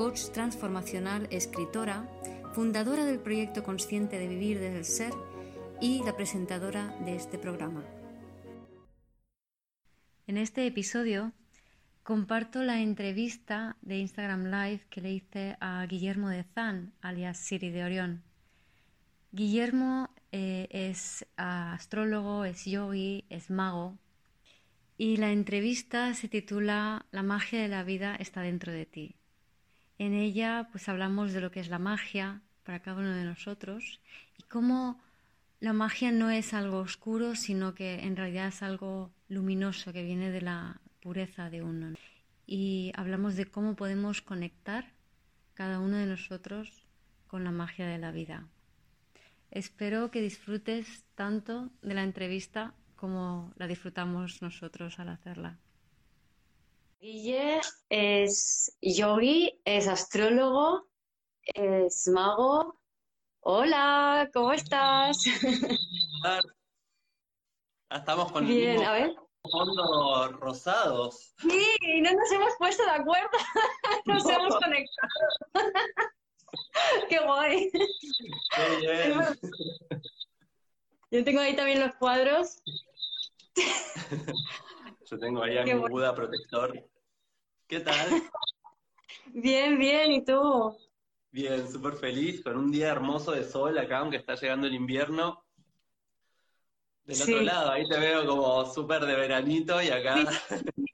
coach transformacional, escritora, fundadora del proyecto Consciente de Vivir desde el Ser y la presentadora de este programa. En este episodio comparto la entrevista de Instagram Live que le hice a Guillermo de Zan, alias Siri de Orión. Guillermo eh, es astrólogo, es yogi, es mago y la entrevista se titula La magia de la vida está dentro de ti. En ella pues hablamos de lo que es la magia para cada uno de nosotros y cómo la magia no es algo oscuro, sino que en realidad es algo luminoso que viene de la pureza de uno. Y hablamos de cómo podemos conectar cada uno de nosotros con la magia de la vida. Espero que disfrutes tanto de la entrevista como la disfrutamos nosotros al hacerla. Guille es yogi, es astrólogo, es mago. Hola, ¿cómo estás? Estamos con Bien, a ver. fondos rosados. Sí, no nos hemos puesto de acuerdo. Nos hemos conectado. Qué guay. Qué bien. Yo tengo ahí también los cuadros. Yo tengo ahí a Qué mi bueno. Buda protector. ¿Qué tal? Bien, bien, ¿y tú? Bien, súper feliz, con un día hermoso de sol acá, aunque está llegando el invierno. Del Sí. otro lado, ahí te veo como súper de veranito y acá. Aquí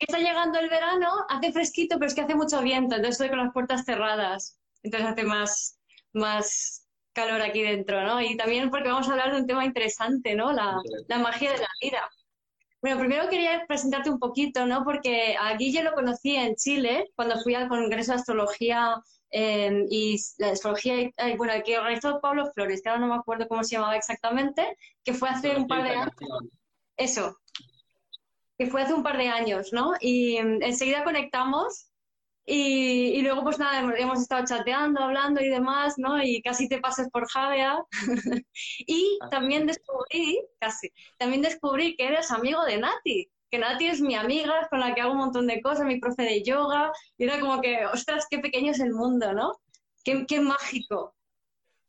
está llegando el verano, hace fresquito, pero es que hace mucho viento, entonces estoy con las puertas cerradas. Entonces hace más, más calor aquí dentro, ¿no? Y también porque vamos a hablar de un tema interesante, ¿no? La, la magia de la vida. Bueno, primero quería presentarte un poquito, ¿no? Porque a Guille lo conocí en Chile cuando fui al Congreso de Astrología eh, y la astrología, eh, bueno, el que organizó Pablo Flores, que ahora no me acuerdo cómo se llamaba exactamente, que fue hace un par de años. Eso, que fue hace un par de años, ¿no? Y mm, enseguida conectamos y, y luego pues nada, hemos, hemos estado chateando, hablando y demás, ¿no? Y casi te pasas por Javea. y Ah. también descubrí, casi, también descubrí que eres amigo de Nati, que Nati es mi amiga con la que hago un montón de cosas, mi profe de yoga, y era como que, ostras, qué pequeño es el mundo, ¿no? Qué, qué mágico.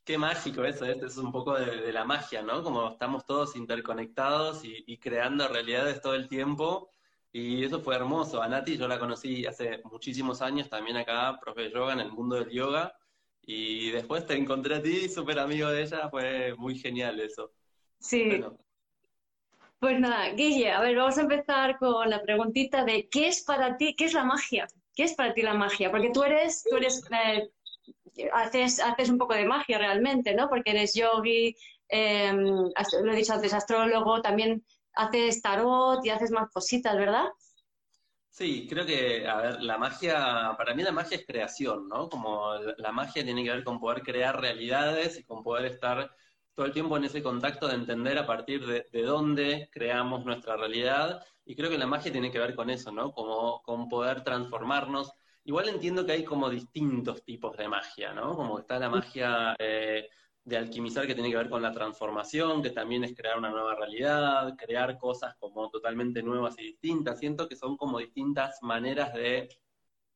Qué mágico eso, este es un poco de, de la magia, ¿no? Como estamos todos interconectados y, y creando realidades todo el tiempo. Y eso fue hermoso. A Nati yo la conocí hace muchísimos años, también acá, profe de yoga en el mundo del yoga. Y después te encontré a ti, súper amigo de ella, fue muy genial eso. Sí. Bueno, Pues nada, Guille, a ver, vamos a empezar con la preguntita de ¿qué es para ti, qué es la magia? ¿Qué es para ti la magia? Porque tú eres, tú eres, eh, haces, haces un poco de magia realmente, ¿no? Porque eres yogi, eh, lo he dicho antes, astrólogo, también haces tarot y haces más cositas, ¿verdad? Sí, creo que, a ver, la magia, para mí la magia es creación, ¿no? Como la, magia tiene que ver con poder crear realidades y con poder estar todo el tiempo en ese contacto de entender a partir de, de dónde creamos nuestra realidad. Y creo que la magia tiene que ver con eso, ¿no? Como con poder transformarnos. Igual entiendo que hay como distintos tipos de magia, ¿no? Como está la magia eh, de alquimizar que tiene que ver con la transformación, que también es crear una nueva realidad, crear cosas como totalmente nuevas y distintas. Siento que son como distintas maneras de,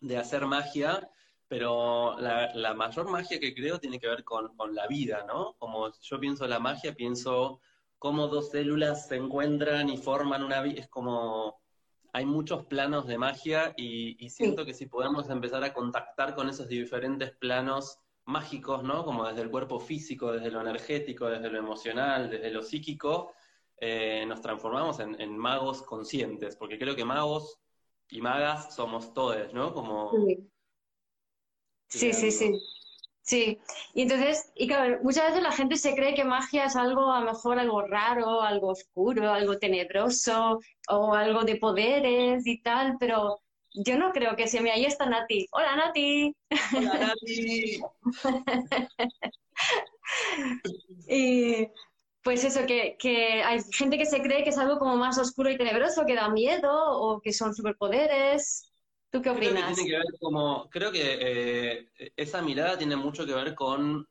de hacer magia, pero la, la mayor magia que creo tiene que ver con, con la vida, ¿no? Como yo pienso la magia, pienso cómo dos células se encuentran y forman una vida, es como... Hay muchos planos de magia y, y siento que si podemos empezar a contactar con esos diferentes planos mágicos, ¿no? Como desde el cuerpo físico, desde lo energético, desde lo emocional, desde lo psíquico, eh, nos transformamos en, en magos conscientes, porque creo que magos y magas somos todos, ¿no? Como Sí, sí, sí. Sí, y entonces, y claro, muchas veces la gente se cree que magia es algo, a lo mejor algo raro, algo oscuro, algo tenebroso o algo de poderes y tal, pero yo no creo que sea. Mira, ahí está Nati. Hola, Nati. Hola, Nati. y pues eso, que, hay gente que se cree que es algo como más oscuro y tenebroso, que da miedo o que son superpoderes. ¿Tú qué opinas? Creo que, tiene que, ver como, creo que eh, esa mirada tiene mucho que ver con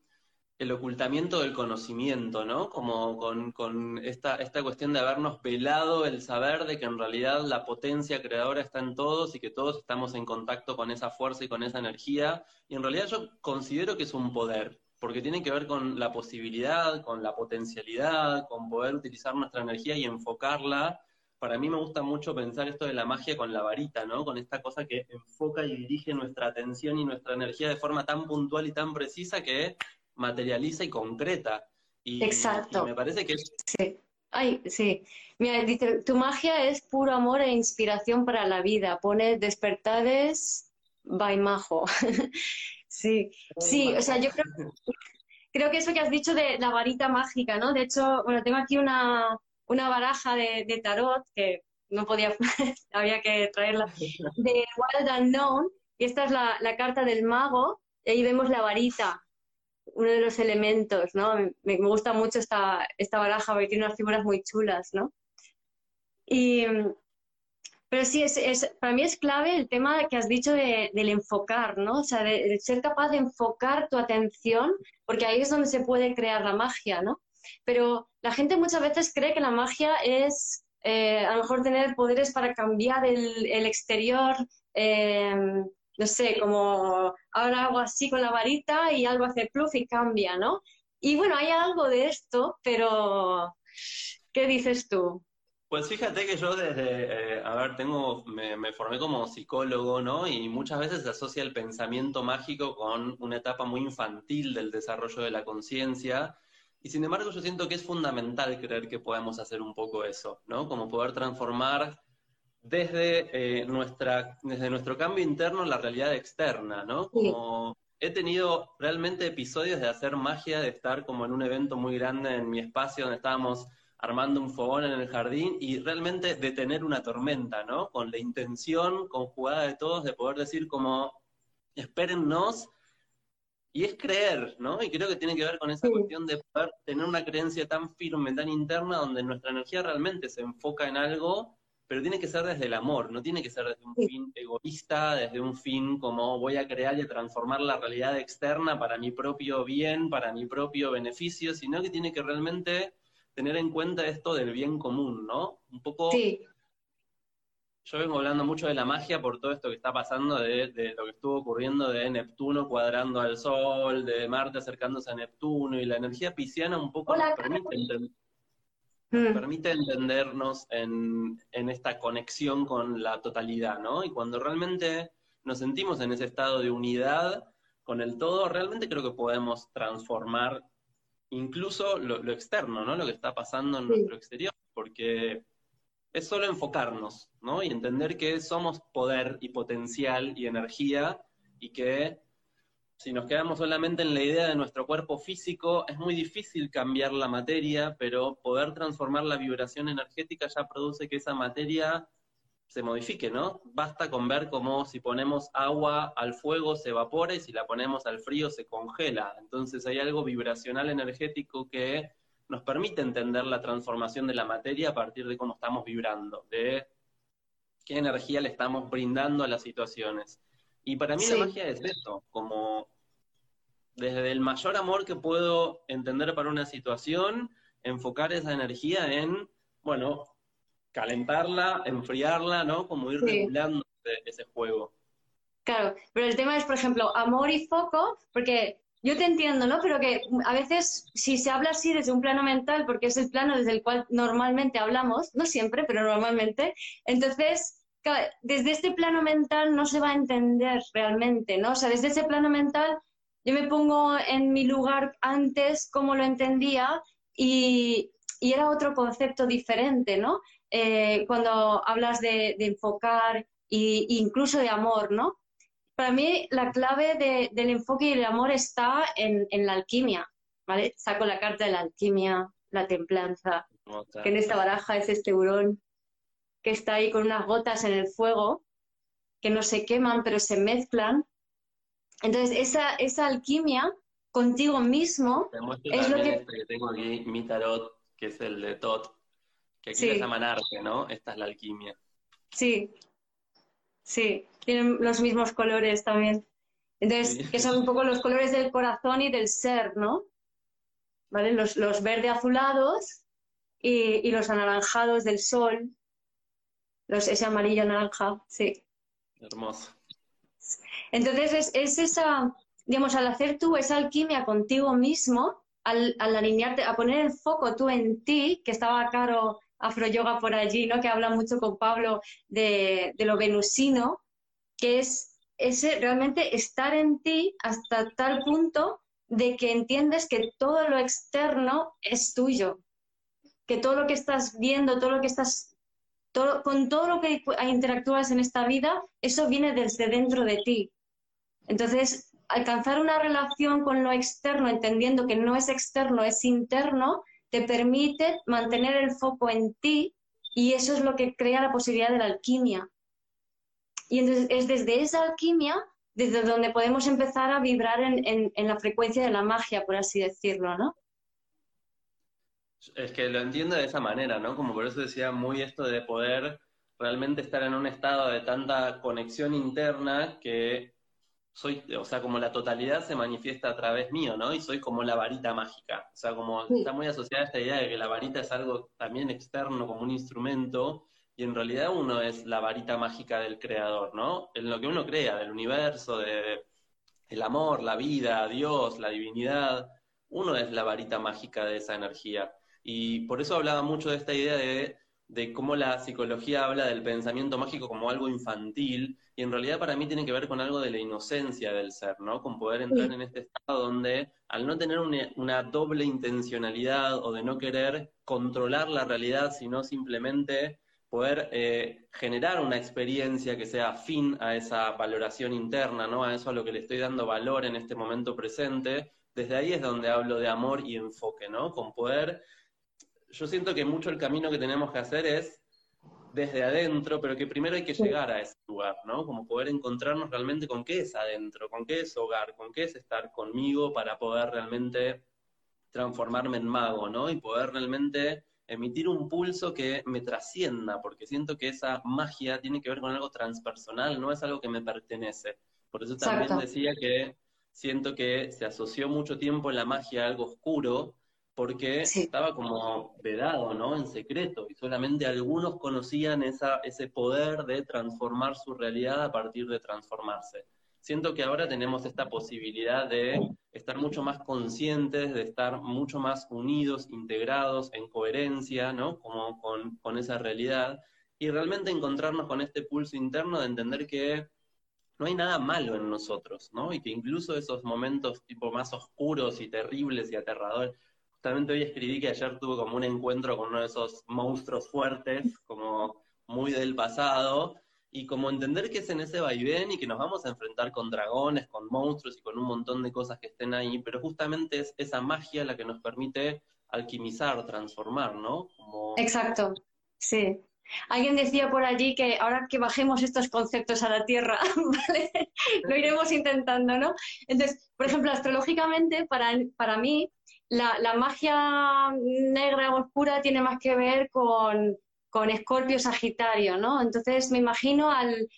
el ocultamiento del conocimiento, ¿no? Como con, esta, esta cuestión de habernos velado el saber de que en realidad la potencia creadora está en todos y que todos estamos en contacto con esa fuerza y con esa energía. Y en realidad yo considero que es un poder, porque tiene que ver con la posibilidad, con la potencialidad, con poder utilizar nuestra energía y enfocarla. Para mí me gusta mucho pensar esto de la magia con la varita, ¿no? Con esta cosa que enfoca y dirige nuestra atención y nuestra energía de forma tan puntual y tan precisa que materializa y concreta. Y, Exacto. me parece que Sí. Ay, sí. Mira, dice, tu magia es puro amor e inspiración para la vida. Pone despertades by majo. sí, sí, o sea, yo creo, creo que eso que has dicho de la varita mágica, ¿no? De hecho, bueno, tengo aquí una, una baraja de, tarot que no podía, había que traerla, de Wild Unknown, y esta es la, la carta del mago, y ahí vemos la varita uno de los elementos, ¿no? Me, gusta mucho esta, esta baraja porque tiene unas figuras muy chulas, ¿no? Y, pero sí, es, para mí es clave el tema que has dicho del enfocar, ¿no? O sea, de, ser capaz de enfocar tu atención, porque ahí es donde se puede crear la magia, ¿no? Pero la gente muchas veces cree que la magia es eh, a lo mejor tener poderes para cambiar el, el exterior, eh, no sé, como ahora hago así con la varita y algo hace pluf y cambia, ¿no? Y bueno, hay algo de esto, pero ¿qué dices tú? Pues fíjate que yo desde, eh, a ver, tengo, me, me, formé como psicólogo, ¿no? Y muchas veces se asocia el pensamiento mágico con una etapa muy infantil del desarrollo de la conciencia. Y sin embargo yo siento que es fundamental creer que podemos hacer un poco eso, ¿no? Como poder transformar desde, eh, nuestra, desde nuestro cambio interno la realidad externa, ¿no? Como he tenido realmente episodios de hacer magia, de estar como en un evento muy grande en mi espacio donde estábamos armando un fogón en el jardín y realmente detener una tormenta, ¿no? Con la intención conjugada de todos de poder decir como, espérennos, y es creer, ¿no? Y creo que tiene que ver con esa cuestión de poder tener una creencia tan firme, tan interna, donde nuestra energía realmente se enfoca en algo pero tiene que ser desde el amor, no tiene que ser desde un fin egoísta, desde un fin como voy a crear y transformar la realidad externa para mi propio bien, para mi propio beneficio, sino que tiene que realmente tener en cuenta esto del bien común, ¿no? Un poco... Sí. Yo vengo hablando mucho de la magia por todo esto que está pasando, de, lo que estuvo ocurriendo de Neptuno cuadrando al Sol, de Marte acercándose a Neptuno, y la energía pisciana un poco nos permite entender nos mm. permite entendernos en, esta conexión con la totalidad, ¿no? Y cuando realmente nos sentimos en ese estado de unidad con el todo, realmente creo que podemos transformar incluso lo, externo, ¿no? Lo que está pasando en nuestro exterior, porque es solo enfocarnos, ¿no? Y entender que somos poder y potencial y energía y que si nos quedamos solamente en la idea de nuestro cuerpo físico, es muy difícil cambiar la materia, pero poder transformar la vibración energética ya produce que esa materia se modifique, ¿no? Basta con ver cómo si ponemos agua al fuego se evapora y si la ponemos al frío se congela. Entonces hay algo vibracional energético que nos permite entender la transformación de la materia a partir de cómo estamos vibrando, de qué energía le estamos brindando a las situaciones. Y para mí la magia es eso, como desde el mayor amor que puedo entender para una situación, enfocar esa energía en, bueno, calentarla, enfriarla, ¿no? Como ir regulando ese, juego. Claro, pero el tema es, por ejemplo, amor y foco, porque yo te entiendo, ¿no? Pero que a veces si se habla así desde un plano mental, porque es el plano desde el cual normalmente hablamos, no siempre, pero normalmente, entonces desde este plano mental no se va a entender realmente, ¿no? O sea, desde ese plano mental yo me pongo en mi lugar antes como lo entendía y, era otro concepto diferente, ¿no? Eh, cuando hablas de, enfocar e incluso de amor, ¿no? Para mí la clave del enfoque y el amor está en, la alquimia, ¿vale? Saco la carta de la alquimia, la templanza, que en esta baraja es este hurón que está ahí con unas gotas en el fuego. que no se queman, pero se mezclan. Entonces, esa, esa alquimia contigo mismo es lo que... Este que tengo aquí, mi tarot, que es el de Tot, que aquí sí. llaman arte, ¿no? Esta es la alquimia. Sí, sí, tienen los mismos colores también. Entonces, que son un poco los colores del corazón y del ser, ¿no? ¿Vale? Los, los verde azulados y, y, los anaranjados del sol, los, ese amarillo naranja, sí. Hermoso. Entonces, es, es esa, digamos, al hacer tú esa alquimia contigo mismo, al, al, alinearte, a poner el foco tú en ti, que estaba caro Afroyoga por allí, ¿no? Que habla mucho con Pablo de, de lo venusino, que es ese realmente estar en ti hasta tal punto de que entiendes que todo lo externo es tuyo, que todo lo que estás viendo, todo lo que estás, con todo lo que interactúas en esta vida, eso viene desde dentro de ti. Entonces, alcanzar una relación con lo externo, entendiendo que no es externo, es interno, te permite mantener el foco en ti y eso es lo que crea la posibilidad de la alquimia. Y entonces es desde esa alquimia desde donde podemos empezar a vibrar en, la frecuencia de la magia, por así decirlo, ¿no? Es que lo entiendo de esa manera, ¿no? Como por eso decía muy esto de poder realmente estar en un estado de tanta conexión interna que soy, o sea, como la totalidad se manifiesta a través mío, ¿no? Y soy como la varita mágica. O sea, como está muy asociada esta idea de que la varita es algo también externo, como un instrumento, y en realidad uno es la varita mágica del creador, ¿no? En lo que uno crea, del universo, de el amor, la vida, Dios, la divinidad, uno es la varita mágica de esa energía. Y por eso hablaba mucho de esta idea de, de cómo la psicología habla del pensamiento mágico como algo infantil, y en realidad para mí tiene que ver con algo de la inocencia del ser, ¿no? Con poder entrar en este estado donde, al no tener una, una doble intencionalidad o de no querer controlar la realidad, sino simplemente poder eh, generar una experiencia que sea afín a esa valoración interna, ¿no? A eso a lo que le estoy dando valor en este momento presente. Desde ahí es donde hablo de amor y enfoque, ¿no? Con poder. Yo siento que mucho el camino que tenemos que hacer es desde adentro, pero que primero hay que llegar a ese lugar, ¿no? Como poder encontrarnos realmente con qué es adentro, con qué es hogar, con qué es estar conmigo para poder realmente transformarme en mago, ¿no? Y poder realmente emitir un pulso que me trascienda, porque siento que esa magia tiene que ver con algo transpersonal, no es algo que me pertenece. Por eso también decía que siento que se asoció mucho tiempo en la magia a algo oscuro, porque estaba como vedado, ¿no? En secreto, y solamente algunos conocían esa, ese poder de transformar su realidad a partir de transformarse siento que ahora tenemos esta posibilidad de estar mucho más conscientes, de estar mucho más unidos, integrados, en coherencia, ¿no? Como con, con esa realidad, y realmente encontrarnos con este pulso interno de entender que no hay nada malo en nosotros, ¿no? Y que incluso esos momentos tipo más oscuros y terribles y aterradores, justamente hoy escribí que ayer tuve como un encuentro con uno de esos monstruos fuertes, como muy del pasado, y como entender que es en ese vaivén y que nos vamos a enfrentar con dragones, con monstruos y con un montón de cosas que estén ahí, pero justamente es esa magia la que nos permite alquimizar, transformar, ¿no? Exacto, sí. Alguien decía por allí que ahora que bajemos estos conceptos a la Tierra, ¿vale? Lo iremos intentando, ¿no? Entonces, por ejemplo, astrológicamente, para, para mí, la, magia negra o oscura tiene más que ver con con Escorpio Sagitario, ¿no? Entonces me imagino al,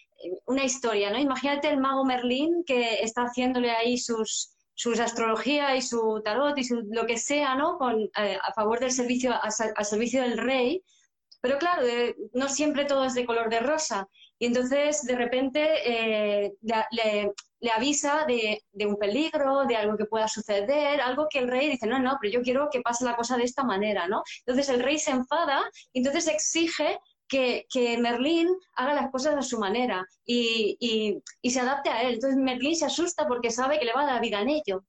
una historia, ¿no? Imagínate el mago Merlín que está haciéndole ahí sus, sus astrología y su tarot y lo que sea, ¿no? Con, eh, a favor del servicio, al servicio del rey. Pero claro, no siempre todo es de color de rosa. Y entonces, de repente, eh, le avisa de, un peligro, de algo que pueda suceder, algo que el rey dice, no, no, pero yo quiero que pase la cosa de esta manera, ¿no? Entonces el rey se enfada y entonces exige que, Merlín haga las cosas a su manera y, se adapte a él. Entonces Merlín se asusta porque sabe que le va a dar vida en ello.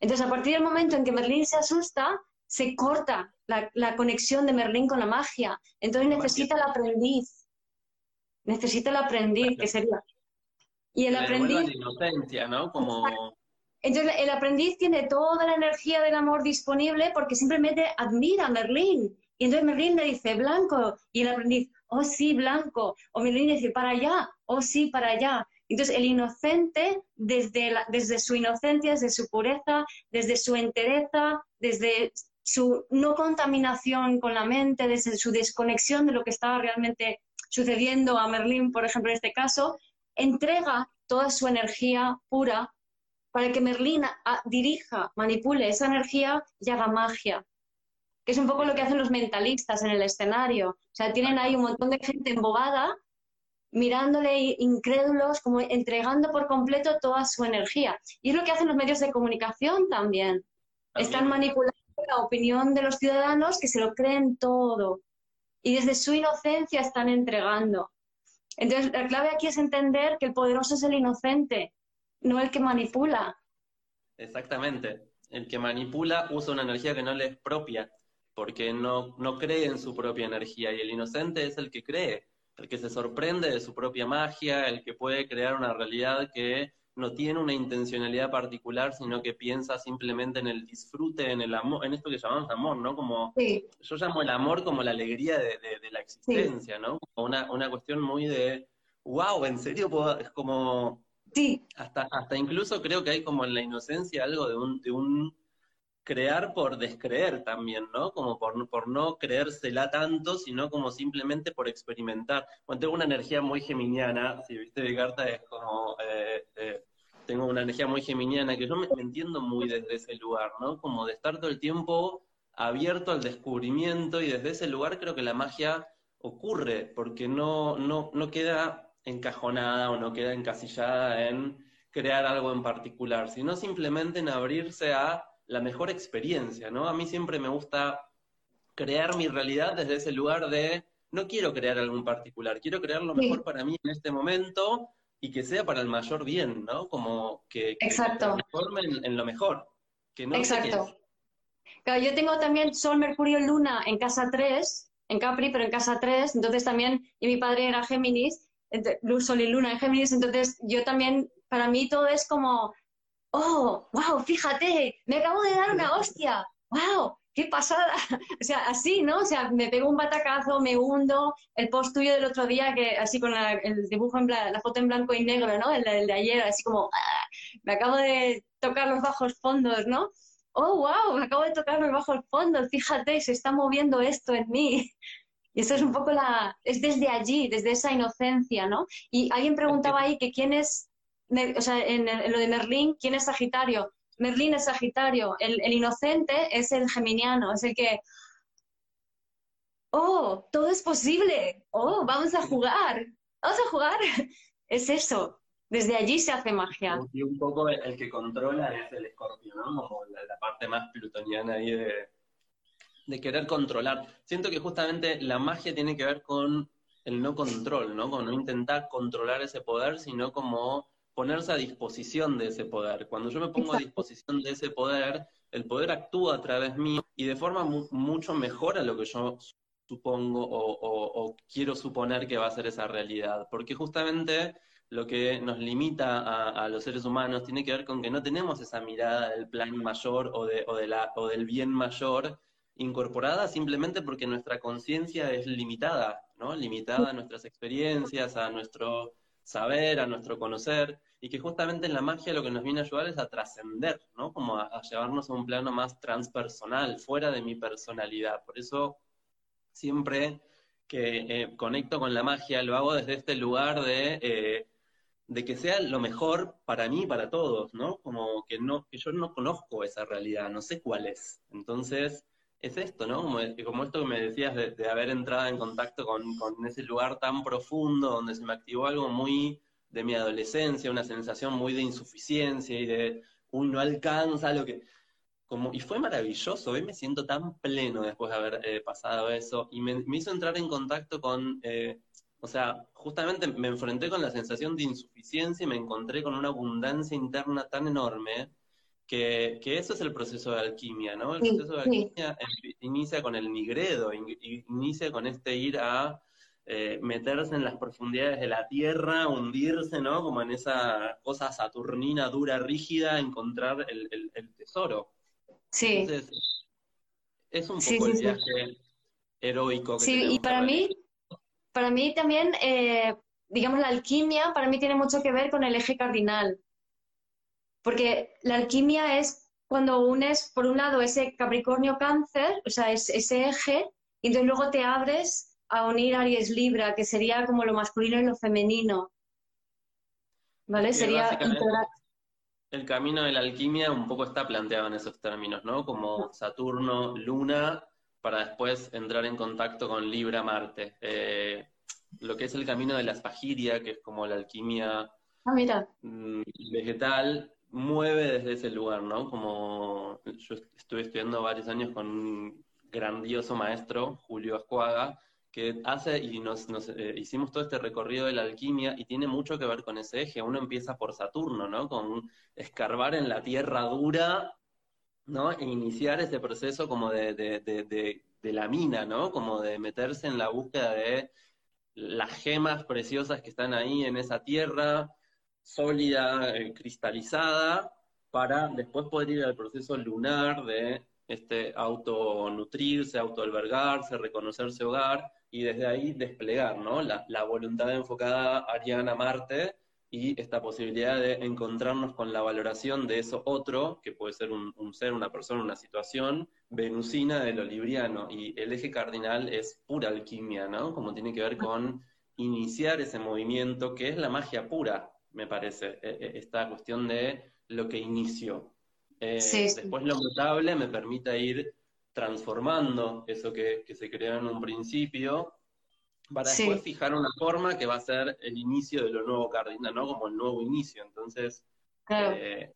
Entonces a partir del momento en que Merlín se asusta, se corta la, conexión de Merlín con la magia. Entonces necesita el aprendiz. Necesita el aprendiz, que sería y el aprendiz... inocencia, ¿no? Como... Entonces, el aprendiz tiene toda la energía del amor disponible porque simplemente admira a Merlín. Y entonces Merlín le dice, blanco, y el aprendiz, oh sí, blanco, o Merlín dice, para allá, oh sí, para allá. Entonces, el inocente, desde, desde su inocencia, desde su pureza, desde su entereza, desde su no contaminación con la mente, desde su desconexión de lo que estaba realmente sucediendo a Merlín, por ejemplo, en este caso, entrega toda su energía pura para que Merlín dirija, manipule esa energía y haga magia. Que es un poco lo que hacen los mentalistas en el escenario. O sea, tienen ahí un montón de gente embobada, mirándole incrédulos, como entregando por completo toda su energía. Y es lo que hacen los medios de comunicación también. Están manipulando la opinión de los ciudadanos que se lo creen todo. Y desde su inocencia están entregando. Entonces, la clave aquí es entender que el poderoso es el inocente, no el que manipula. Exactamente. El que manipula usa una energía que no le es propia, porque no, no cree en su propia energía. Y el inocente es el que cree, el que se sorprende de su propia magia, el que puede crear una realidad que no tiene una intencionalidad particular, sino que piensa simplemente en el disfrute, en el amor, en esto que llamamos amor, ¿no? Como yo llamo el amor como la alegría de, la existencia, ¿no? Como una, una cuestión muy de wow, en serio es como Sí. Hasta, hasta incluso creo que hay como en la inocencia algo de un, de un crear por descreer también, ¿no? Como por, por no creérsela tanto, sino como simplemente por experimentar. Bueno, tengo una energía muy geminiana, si viste mi carta es como, eh, eh, tengo una energía muy geminiana que yo me, entiendo muy desde ese lugar, ¿no? Como de estar todo el tiempo abierto al descubrimiento y desde ese lugar creo que la magia ocurre, porque no, no, no queda encajonada o no queda encasillada en crear algo en particular, sino simplemente en abrirse a la mejor experiencia, ¿no? A mí siempre me gusta crear mi realidad desde ese lugar de no quiero crear algo en particular, quiero crear lo mejor para mí en este momento y que sea para el mayor bien, ¿no? Como que, que Exacto. en, lo mejor. Que no Exacto. Claro, yo tengo también Sol, Mercurio, Luna en casa 3, en Capri, pero en casa 3, entonces también, y mi padre era Géminis, Luz, Sol y Luna en Géminis, entonces yo también, para mí todo es como, oh, wow, fíjate, me acabo de dar una hostia, wow, qué pasada. o sea, así, ¿no? O sea, me pego un batacazo, me hundo, el post tuyo del otro día, que así con el dibujo en la foto en blanco y negro, ¿no? El, de ayer, así como, ah, me acabo de tocar los bajos fondos, ¿no? Oh, wow, me acabo de tocar los bajos fondos, fíjate, se está moviendo esto en mí. Y eso es un poco la, es desde allí, desde esa inocencia, ¿no? Y alguien preguntaba ahí que quién es, o sea, en, lo de Merlín, ¿quién es Sagitario? Merlín es Sagitario, el, inocente es el geminiano, es el que, oh, todo es posible, oh, vamos a jugar, vamos a jugar. Es eso, desde allí se hace magia. Y un poco el, que controla es el escorpio, ¿no? Como la parte más plutoniana ahí de, de querer controlar. Siento que justamente la magia tiene que ver con el no control, ¿no? Con no intentar controlar ese poder, sino como ponerse a disposición de ese poder. Cuando yo me pongo a disposición de ese poder, el poder actúa a través mío y de forma mucho mejor a lo que yo supongo o, quiero suponer que va a ser esa realidad. Porque justamente lo que nos limita a, a, los seres humanos tiene que ver con que no tenemos esa mirada del plan mayor o, de, o, de la, o del bien mayor incorporada simplemente porque nuestra conciencia es limitada, ¿no? Limitada a nuestras experiencias, a nuestro saber, a nuestro conocer, y que justamente en la magia lo que nos viene a ayudar es a trascender, ¿no? Como a, llevarnos a un plano más transpersonal, fuera de mi personalidad. Por eso siempre que eh, conecto con la magia lo hago desde este lugar de, eh, de que sea lo mejor para mí para todos, ¿no? Como que, no, que yo no conozco esa realidad, no sé cuál es. Entonces, es esto, ¿no? Como, como esto que me decías de, haber entrado en contacto con, ese lugar tan profundo donde se me activó algo muy de mi adolescencia, una sensación muy de insuficiencia y de uno no alcanza lo que... Como, y fue maravilloso, hoy me siento tan pleno después de haber eh, pasado eso y me, hizo entrar en contacto con, eh, o sea, justamente me enfrenté con la sensación de insuficiencia y me encontré con una abundancia interna tan enorme que, eso es el proceso de alquimia, ¿no? El proceso de alquimia inicia con el nigredo, inicia con este ir a eh, meterse en las profundidades de la tierra, hundirse, ¿no? Como en esa cosa saturnina, dura, rígida, encontrar el, tesoro. Sí. Entonces, es un poco el viaje heroico. Que sí, y para mí, para mí también, eh, digamos, la alquimia para mí tiene mucho que ver con el eje cardinal. Porque la alquimia es cuando unes, por un lado, ese Capricornio Cáncer, o sea, ese eje, y entonces luego te abres a unir Aries Libra, que sería como lo masculino y lo femenino. ¿Vale? sería El camino de la alquimia un poco está planteado en esos términos, ¿no? Como Saturno, Luna, para después entrar en contacto con Libra, Marte. Eh, lo que es el camino de la espagiria, que es como la alquimia ah, mm, vegetal, mueve desde ese lugar, ¿no? Como yo estuve estudiando varios años con un grandioso maestro, Julio Ascuaga, que hace y nos, eh, hicimos todo este recorrido de la alquimia y tiene mucho que ver con ese eje. Uno empieza por Saturno, ¿no? Con escarbar en la tierra dura, ¿no? E iniciar ese proceso como de, de, de, de la mina, ¿no? Como de meterse en la búsqueda de las gemas preciosas que están ahí en esa tierra, sólida, eh, cristalizada, para después poder ir al proceso lunar de este autonutrirse, autoalbergarse, reconocerse hogar y desde ahí desplegar ¿no? la, la voluntad enfocada Ariana Marte y esta posibilidad de encontrarnos con la valoración de eso otro, que puede ser un, un, ser, una persona, una situación, venusina de lo libriano. Y el eje cardinal es pura alquimia, ¿no? Como tiene que ver con iniciar ese movimiento, que es la magia pura, me parece, e, e, esta cuestión de lo que inició. Eh, después lo notable me permite ir transformando eso que, se creó en un principio, para después fijar una forma que va a ser el inicio de lo nuevo cardinal, ¿no? Como el nuevo inicio. Entonces, eh,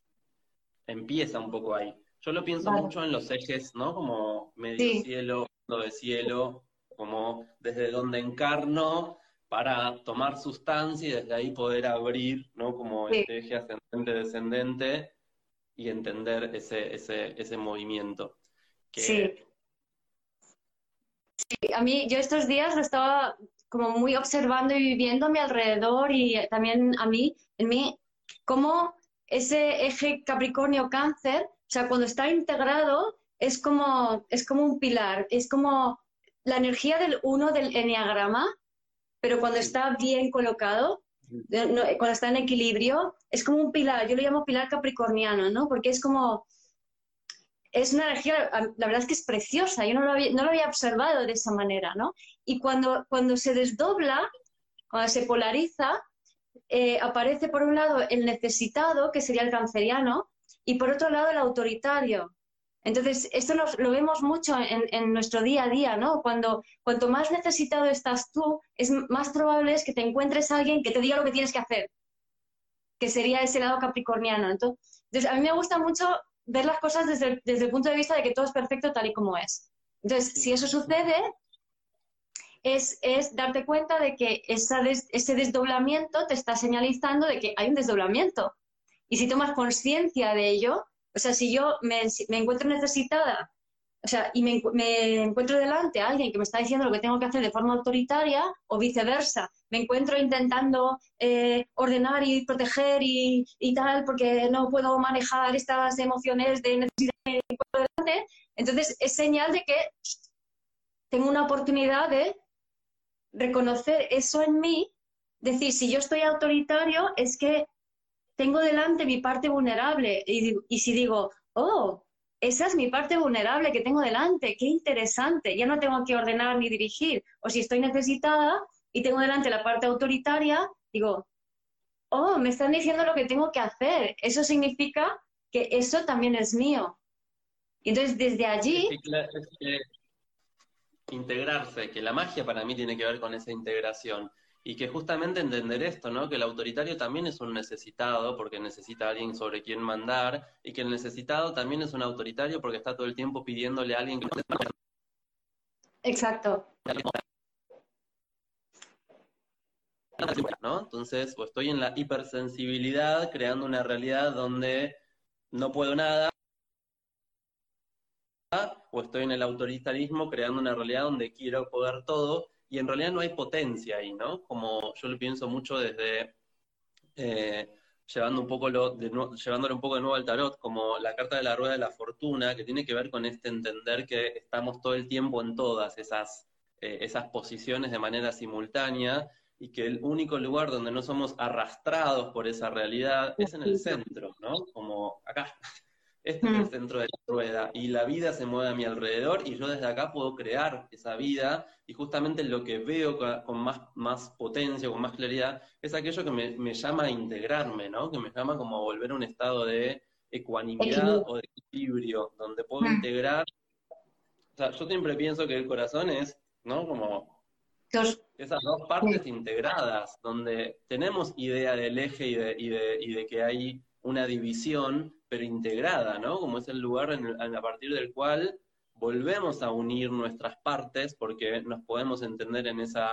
empieza un poco ahí. Yo lo pienso mucho en los ejes, ¿no? Como medio cielo, fondo de cielo, como desde donde encarno para tomar sustancia y desde ahí poder abrir, ¿no? Como este eje ascendente-descendente y entender ese, ese, ese movimiento. Sí. Sí, a mí, yo estos días lo estaba como muy observando y viviendo a mi alrededor y también a mí, en mí, cómo ese eje Capricornio-Cáncer, o sea, cuando está integrado, es como, es como un pilar, es como la energía del uno del enneagrama, pero cuando está bien colocado, cuando está en equilibrio, es como un pilar, yo lo llamo pilar capricorniano, ¿no? Porque es como, es una energía, la verdad es que es preciosa, yo no lo había, no lo había observado de esa manera, ¿no? Y cuando, cuando se desdobla, cuando se polariza, eh, aparece por un lado el necesitado, que sería el canceriano, y por otro lado el autoritario, entonces, esto lo vemos mucho en, nuestro día a día, ¿no? Cuando cuanto más necesitado estás tú, es más probable es que te encuentres a alguien que te diga lo que tienes que hacer, que sería ese lado capricorniano. Entonces, a mí me gusta mucho ver las cosas desde, el punto de vista de que todo es perfecto tal y como es. Entonces, si eso sucede, es, darte cuenta de que ese desdoblamiento te está señalizando de que hay un desdoblamiento. Y si tomas conciencia de ello, o sea, si yo me, encuentro necesitada, o sea, y me, encuentro delante a alguien que me está diciendo lo que tengo que hacer de forma autoritaria, o viceversa, me encuentro intentando eh, ordenar y proteger y, tal, porque no puedo manejar estas emociones de necesidad entonces es señal de que tengo una oportunidad de reconocer eso en mí, decir, si yo estoy autoritario, es que tengo delante mi parte vulnerable y, y si digo, oh, esa es mi parte vulnerable que tengo delante, qué interesante, ya no tengo que ordenar ni dirigir. O si estoy necesitada y tengo delante la parte autoritaria, digo, oh, me están diciendo lo que tengo que hacer. Eso significa que eso también es mío. Y entonces desde allí... integrarse, que la magia para mí tiene que ver con esa integración. Y que justamente entender esto, ¿no? Que el autoritario también es un necesitado porque necesita a alguien sobre quien mandar y que el necesitado también es un autoritario porque está todo el tiempo pidiéndole a alguien que... Exacto. Entonces, o estoy en la hipersensibilidad creando una realidad donde no puedo nada, o estoy en el autoritarismo creando una realidad donde quiero poder todo. Y en realidad no hay potencia ahí, ¿no? Como yo lo pienso mucho desde, eh, llevando un poco lo, de un poco de nuevo al tarot, como la carta de la rueda de la fortuna, que tiene que ver con este entender que estamos todo el tiempo en todas esas eh, esas posiciones de manera simultánea y que el único lugar donde no somos arrastrados por esa realidad es en el centro, ¿no? Como acá. Este es el mm. centro de la rueda y la vida se mueve a mi alrededor y yo desde acá puedo crear esa vida y justamente lo que veo con más, más potencia, con más claridad, es aquello que me, llama a integrarme, ¿no? Que me llama como a volver a un estado de ecuanimidad o de equilibrio, donde puedo mm. integrar. O sea, yo siempre pienso que el corazón es, ¿no? Como esas dos partes integradas, donde tenemos idea del eje y de, y de, y de que hay una división, pero integrada, ¿no? Como es el lugar a partir del cual volvemos a unir nuestras partes porque nos podemos entender en esa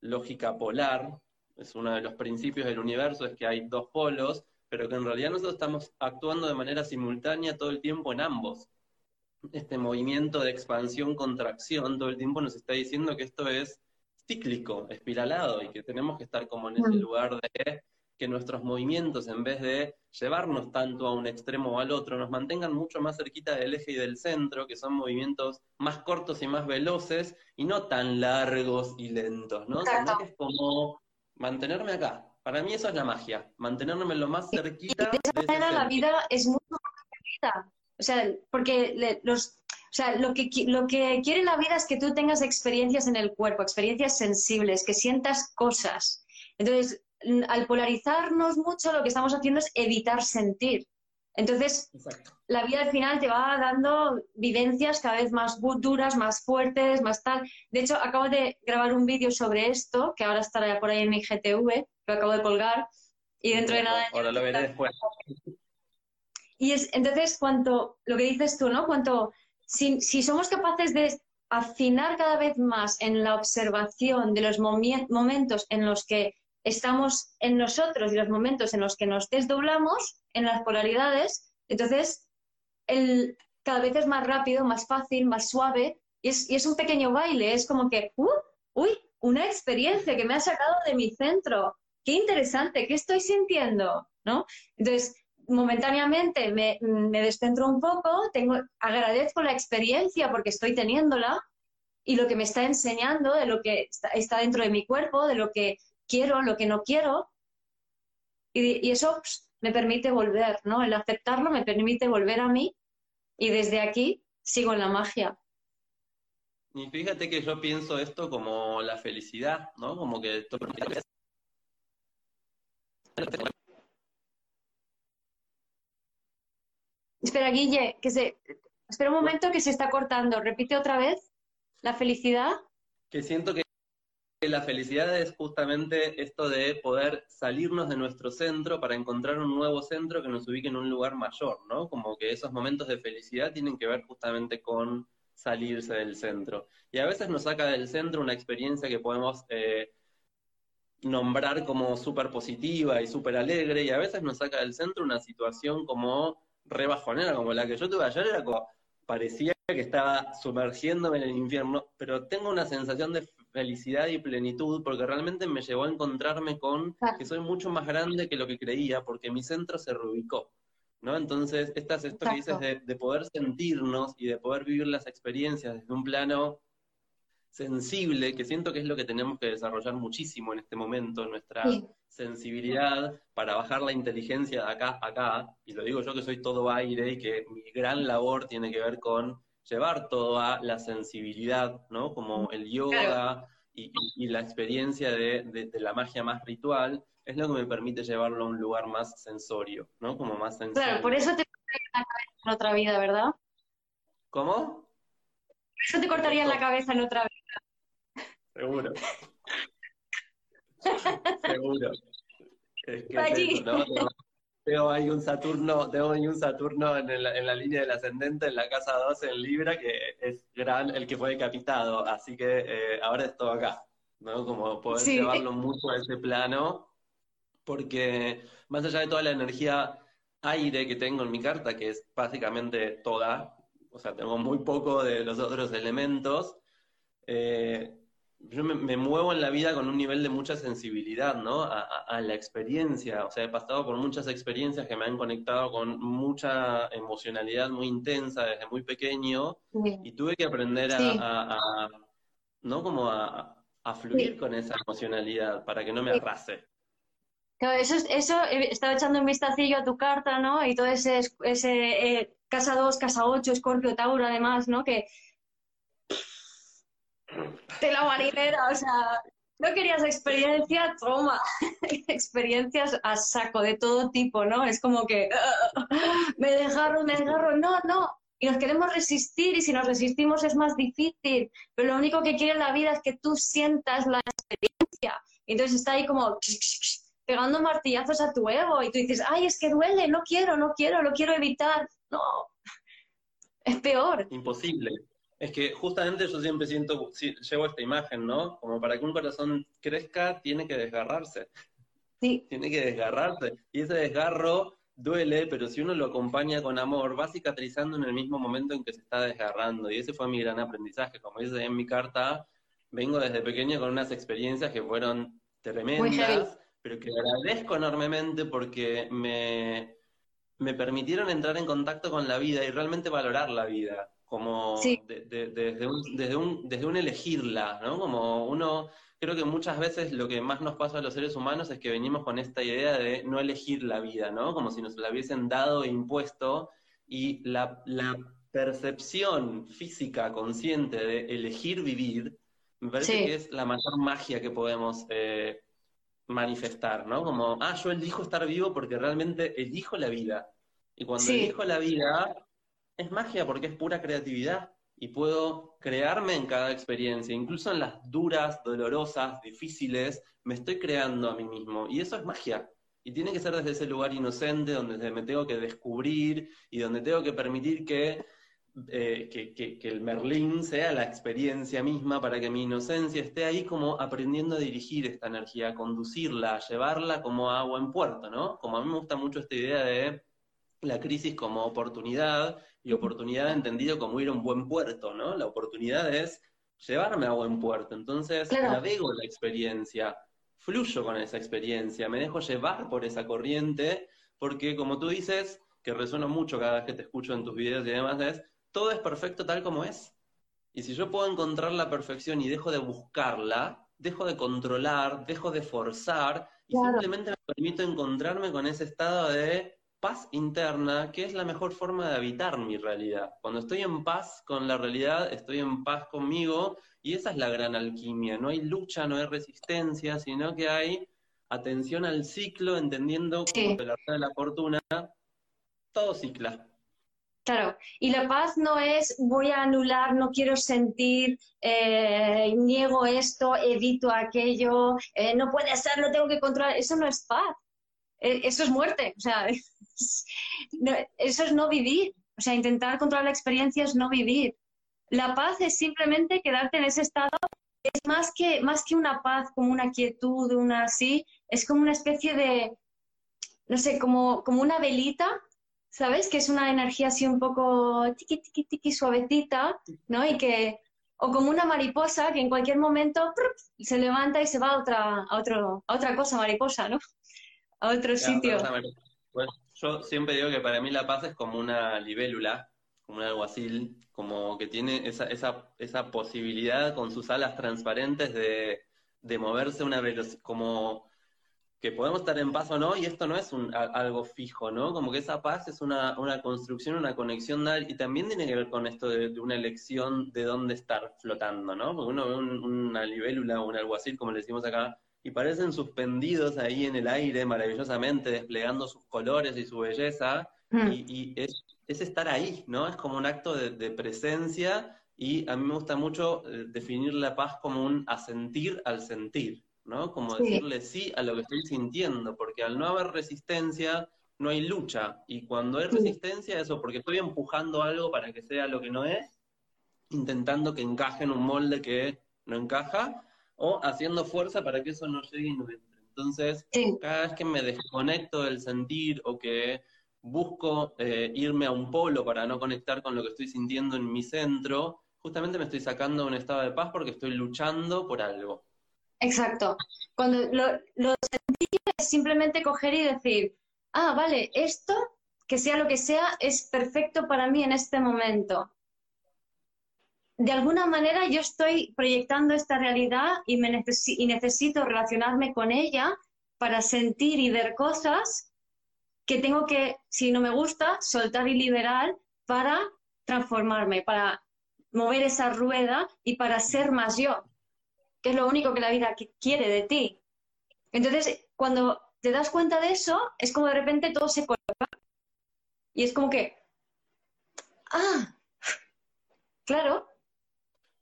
lógica polar. Es uno de los principios del universo, es que hay dos polos, pero que en realidad nosotros estamos actuando de manera simultánea todo el tiempo en ambos. Este movimiento de expansión-contracción todo el tiempo nos está diciendo que esto es cíclico, espiralado, y que tenemos que estar como en ese mm. lugar de que nuestros movimientos, en vez de llevarnos tanto a un extremo o al otro, nos mantengan mucho más cerquita del eje y del centro, que son movimientos más cortos y más veloces y no tan largos y lentos, ¿no? Sino que es como mantenerme acá. Para mí eso es la magia, mantenerme lo más cerquita. Y de esa manera la vida es mucho más vida. O sea, porque los, o sea, lo que, lo que quiere la vida es que tú tengas experiencias en el cuerpo, experiencias sensibles, que sientas cosas. Entonces, al polarizarnos mucho, lo que estamos haciendo es evitar sentir. Entonces, la vida al final te va dando vivencias cada vez más duras, más fuertes, más tal. De hecho, acabo de grabar un vídeo sobre esto, que ahora estará por ahí en mi GTV, lo acabo de colgar, y dentro de nada... Ahora lo veré después. Y es, entonces, cuanto, lo que dices tú, ¿no? Cuanto, si, somos capaces de afinar cada vez más en la observación de los momentos en los que estamos en nosotros y los momentos en los que nos desdoblamos en las polaridades, entonces cada vez es más rápido, más fácil, más suave y es, y es un pequeño baile, es como que, uh, uy, una experiencia que me ha sacado de mi centro, qué interesante, ¿qué estoy sintiendo? ¿No? Entonces, momentáneamente me, me descentro un poco, tengo, agradezco la experiencia porque estoy teniéndola y lo que me está enseñando de lo que está, dentro de mi cuerpo, de lo que quiero, lo que no quiero, y, eso pues, me permite volver, ¿no? El aceptarlo me permite volver a mí y desde aquí sigo en la magia. Y fíjate que yo pienso esto como la felicidad, ¿no? Como que Espera, Guille, que se. Espera un momento que se está cortando. Repite otra vez. La felicidad. Que siento que la felicidad es justamente esto de poder salirnos de nuestro centro para encontrar un nuevo centro que nos ubique en un lugar mayor, ¿no? Como que esos momentos de felicidad tienen que ver justamente con salirse del centro. Y a veces nos saca del centro una experiencia que podemos eh, nombrar como súper positiva y súper alegre, y a veces nos saca del centro una situación como rebajonera, como la que yo tuve ayer, era como, parecía que estaba sumergiéndome en el infierno, pero tengo una sensación de felicidad y plenitud porque realmente me llevó a encontrarme con que soy mucho más grande que lo que creía porque mi centro se reubicó. ¿no? Entonces, esto que dices de, de, poder sentirnos y de poder vivir las experiencias desde un plano sensible, que siento que es lo que tenemos que desarrollar muchísimo en este momento, nuestra sensibilidad para bajar la inteligencia de acá a acá, y lo digo yo que soy todo aire y que mi gran labor tiene que ver con llevar todo a la sensibilidad, ¿no? Como el yoga y, la experiencia de, la magia más ritual, es lo que me permite llevarlo a un lugar más sensorio, ¿no? Como más sensible. Claro, por eso te cortaría la cabeza en otra vida, ¿verdad? ¿Cómo? Por eso te cortaría la cabeza en otra vida. Seguro. Seguro. Es que ¿no? Tengo ahí un Saturno, tengo ahí un Saturno en, en, la línea del ascendente en la casa 12 en Libra, que es gran, el que fue decapitado, así que eh, ahora es todo acá, ¿no? Como poder llevarlo mucho a ese plano, porque más allá de toda la energía aire que tengo en mi carta, que es básicamente toda, o sea, tengo muy poco de los otros elementos, eh, yo me, muevo en la vida con un nivel de mucha sensibilidad, ¿no? A, la experiencia. O sea, he pasado por muchas experiencias que me han conectado con mucha emocionalidad muy intensa desde muy pequeño y tuve que aprender a, ¿no? Como a, fluir con esa emocionalidad para que no me arrase. Claro, eso, eso eh, estaba echando un vistacillo a tu carta, ¿no? Y todo ese, ese eh, casa 2, casa 8, Escorpio, Tauro, además, ¿no? Que de la marinera, o sea, no querías experiencia, toma, experiencias a saco de todo tipo, ¿no? Es como que me dejaron, me dejaron, no, no, y nos queremos resistir y si nos resistimos es más difícil, pero lo único que quiere la vida es que tú sientas la experiencia. Y entonces está ahí como pegando martillazos a tu ego y tú dices, ay, es que duele, no quiero, no quiero, lo quiero evitar. No, es peor. Imposible. Es que justamente yo siempre siento, llevo esta imagen, ¿no? Como para que un corazón crezca, tiene que desgarrarse. Sí. Tiene que desgarrarse. Y ese desgarro duele, pero si uno lo acompaña con amor, va cicatrizando en el mismo momento en que se está desgarrando. Y ese fue mi gran aprendizaje. Como dice en mi carta, vengo desde pequeño con unas experiencias que fueron tremendas, pero que agradezco enormemente porque me, me permitieron entrar en contacto con la vida y realmente valorar la vida. Como desde, un, desde, un, desde un elegirla, ¿no? Como uno creo que muchas veces lo que más nos pasa a los seres humanos es que venimos con esta idea de no elegir la vida, ¿no? Como si nos la hubiesen dado e impuesto y la, percepción física consciente de elegir vivir, me parece que es la mayor magia que podemos eh, manifestar, ¿no? Como, ah, yo elijo estar vivo porque realmente elijo la vida. Y cuando elijo la vida, es magia porque es pura creatividad y puedo crearme en cada experiencia, incluso en las duras, dolorosas, difíciles, me estoy creando a mí mismo. Y eso es magia. Y tiene que ser desde ese lugar inocente donde me tengo que descubrir y donde tengo que permitir que, eh, que, que, el Merlín sea la experiencia misma para que mi inocencia esté ahí como aprendiendo a dirigir esta energía, a conducirla, a llevarla como agua en puerto, ¿no? Como a mí me gusta mucho esta idea de la crisis como oportunidad y oportunidad entendido como ir a un buen puerto, ¿no? La oportunidad es llevarme a buen puerto. Entonces, navego la experiencia, fluyo con esa experiencia, me dejo llevar por esa corriente, porque como tú dices, que resuena mucho cada vez que te escucho en tus videos y demás, es, todo es perfecto tal como es. Y si yo puedo encontrar la perfección y dejo de buscarla, dejo de controlar, dejo de forzar, y simplemente me permito encontrarme con ese estado de paz interna, que es la mejor forma de habitar mi realidad. Cuando estoy en paz con la realidad, estoy en paz conmigo, y esa es la gran alquimia. No hay lucha, no hay resistencia, sino que hay atención al ciclo, entendiendo como la de la fortuna, todo cicla. Claro, y la paz no es voy a anular, no quiero sentir, eh, niego esto, evito aquello, eh, no puede ser, no tengo que controlar. Eso no es paz. Eh, eso es muerte, o sea, eso es no vivir, o sea, intentar controlar la experiencia es no vivir. La paz es simplemente quedarte en ese estado, es más que, más que una paz, como una quietud, una así, es como una especie de, no sé, como, como una velita, ¿sabes? Que es una energía así un poco tiqui, tiqui, tiqui, suavecita, ¿no? Y que, o como una mariposa que en cualquier momento se levanta y se va a otra, a otro, a otra cosa mariposa, ¿no? A otro sitio. Bueno, yo siempre digo que para mí la paz es como una libélula, como un alguacil, como que tiene esa, esa, esa posibilidad con sus alas transparentes de, de moverse una velocidad, como que podemos estar en paz o no, y esto no es un, algo fijo, ¿no? Como que esa paz es una, una construcción, una conexión, y también tiene que ver con esto de, una elección de dónde estar flotando, ¿no? Porque uno ve una libélula o un alguacil, como le decimos acá, y parecen suspendidos ahí en el aire maravillosamente, desplegando sus colores y su belleza, mm. y, es, estar ahí, ¿no? Es como un acto de, presencia, y a mí me gusta mucho eh, definir la paz como un asentir al sentir, ¿no? Como decirle sí a lo que estoy sintiendo, porque al no haber resistencia, no hay lucha, y cuando hay resistencia, eso, porque estoy empujando algo para que sea lo que no es, intentando que encaje en un molde que no encaja, o haciendo fuerza para que eso no llegue y no entre. Entonces, cada vez que me desconecto del sentir o que busco eh, irme a un polo para no conectar con lo que estoy sintiendo en mi centro, justamente me estoy sacando de un estado de paz porque estoy luchando por algo. Exacto. Cuando lo, lo sentir es simplemente coger y decir, ah, vale, esto, que sea lo que sea, es perfecto para mí en este momento. De alguna manera yo estoy proyectando esta realidad y, me y necesito relacionarme con ella para sentir y ver cosas que tengo que, si no me gusta, soltar y liberar para transformarme, para mover esa rueda y para ser más yo, que es lo único que la vida quiere de ti. Entonces, cuando te das cuenta de eso, es como de repente todo se coloca y es como que, ah, claro,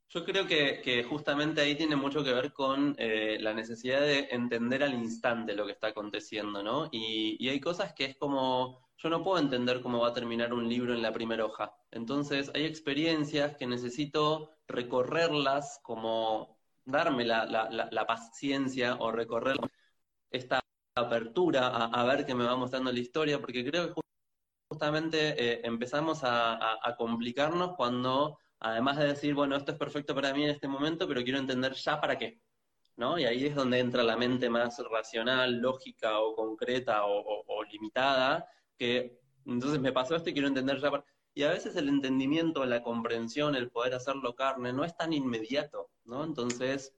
yo creo que, justamente ahí tiene mucho que ver con eh, la necesidad de entender al instante lo que está aconteciendo, ¿no? Y, hay cosas que es como, yo no puedo entender cómo va a terminar un libro en la primera hoja. Entonces, hay experiencias que necesito recorrerlas, como darme la, paciencia o recorrer esta apertura a, ver qué me va mostrando la historia, porque creo que justamente eh, empezamos a complicarnos cuando Además de decir, bueno, esto es perfecto para mí en este momento, pero quiero entender ya para qué. ¿no? Y ahí es donde entra la mente más racional, lógica o concreta o, limitada, que entonces me pasó esto y quiero entender ya para... Y a veces el entendimiento, la comprensión, el poder hacerlo carne, no es tan inmediato, ¿no? Entonces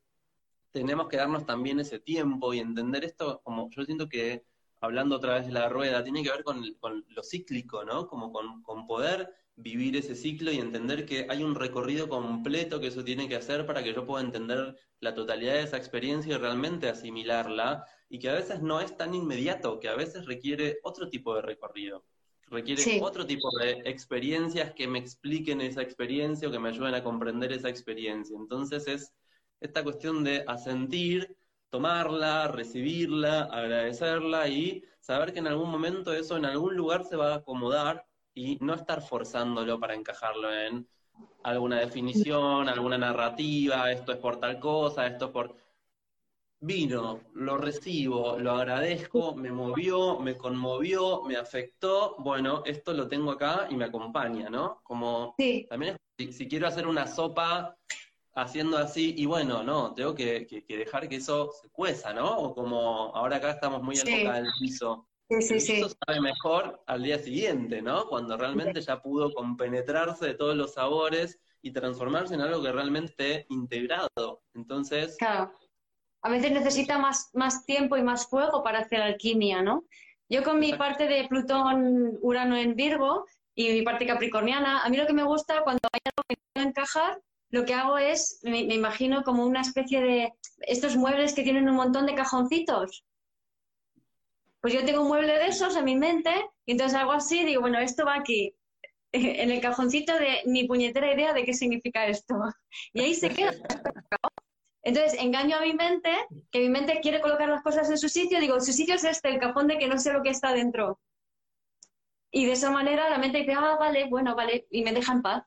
tenemos que darnos también ese tiempo y entender esto, como yo siento que, hablando otra vez de la rueda, tiene que ver con, lo cíclico, ¿no? Como con, con poder vivir ese ciclo y entender que hay un recorrido completo que eso tiene que hacer para que yo pueda entender la totalidad de esa experiencia y realmente asimilarla, y que a veces no es tan inmediato, que a veces requiere otro tipo de recorrido, requiere otro tipo de experiencias que me expliquen esa experiencia o que me ayuden a comprender esa experiencia. Entonces es esta cuestión de asentir, tomarla, recibirla, agradecerla y saber que en algún momento eso en algún lugar se va a acomodar y no estar forzándolo para encajarlo en alguna definición, alguna narrativa, esto es por tal cosa, esto es por... Vino, lo recibo, lo agradezco, me movió, me conmovió, me afectó, bueno, esto lo tengo acá y me acompaña, ¿no? Como también si, quiero hacer una sopa haciendo así, y bueno, no, tengo que, dejar que eso se cueza, ¿no? O como ahora acá estamos muy en boca del piso, Sí, sabe mejor al día siguiente, ¿no? Cuando realmente ya pudo compenetrarse de todos los sabores y transformarse en algo que realmente esté integrado. Entonces. Claro. A veces necesita más, más tiempo y más fuego para hacer alquimia, ¿no? Yo con mi parte de Plutón, Urano en Virgo y mi parte capricorniana, a mí lo que me gusta cuando hay algo que no encajar, lo que hago es, me imagino como una especie de estos muebles que tienen un montón de cajoncitos pues yo tengo un mueble de esos en mi mente y entonces hago así digo, bueno, esto va aquí, en el cajoncito de mi puñetera idea de qué significa esto. Y ahí se queda. Entonces engaño a mi mente, que mi mente quiere colocar las cosas en su sitio, digo, su sitio es este, el cajón de que no sé lo que está dentro. Y de esa manera la mente dice, ah, vale, bueno, vale, y me deja en paz.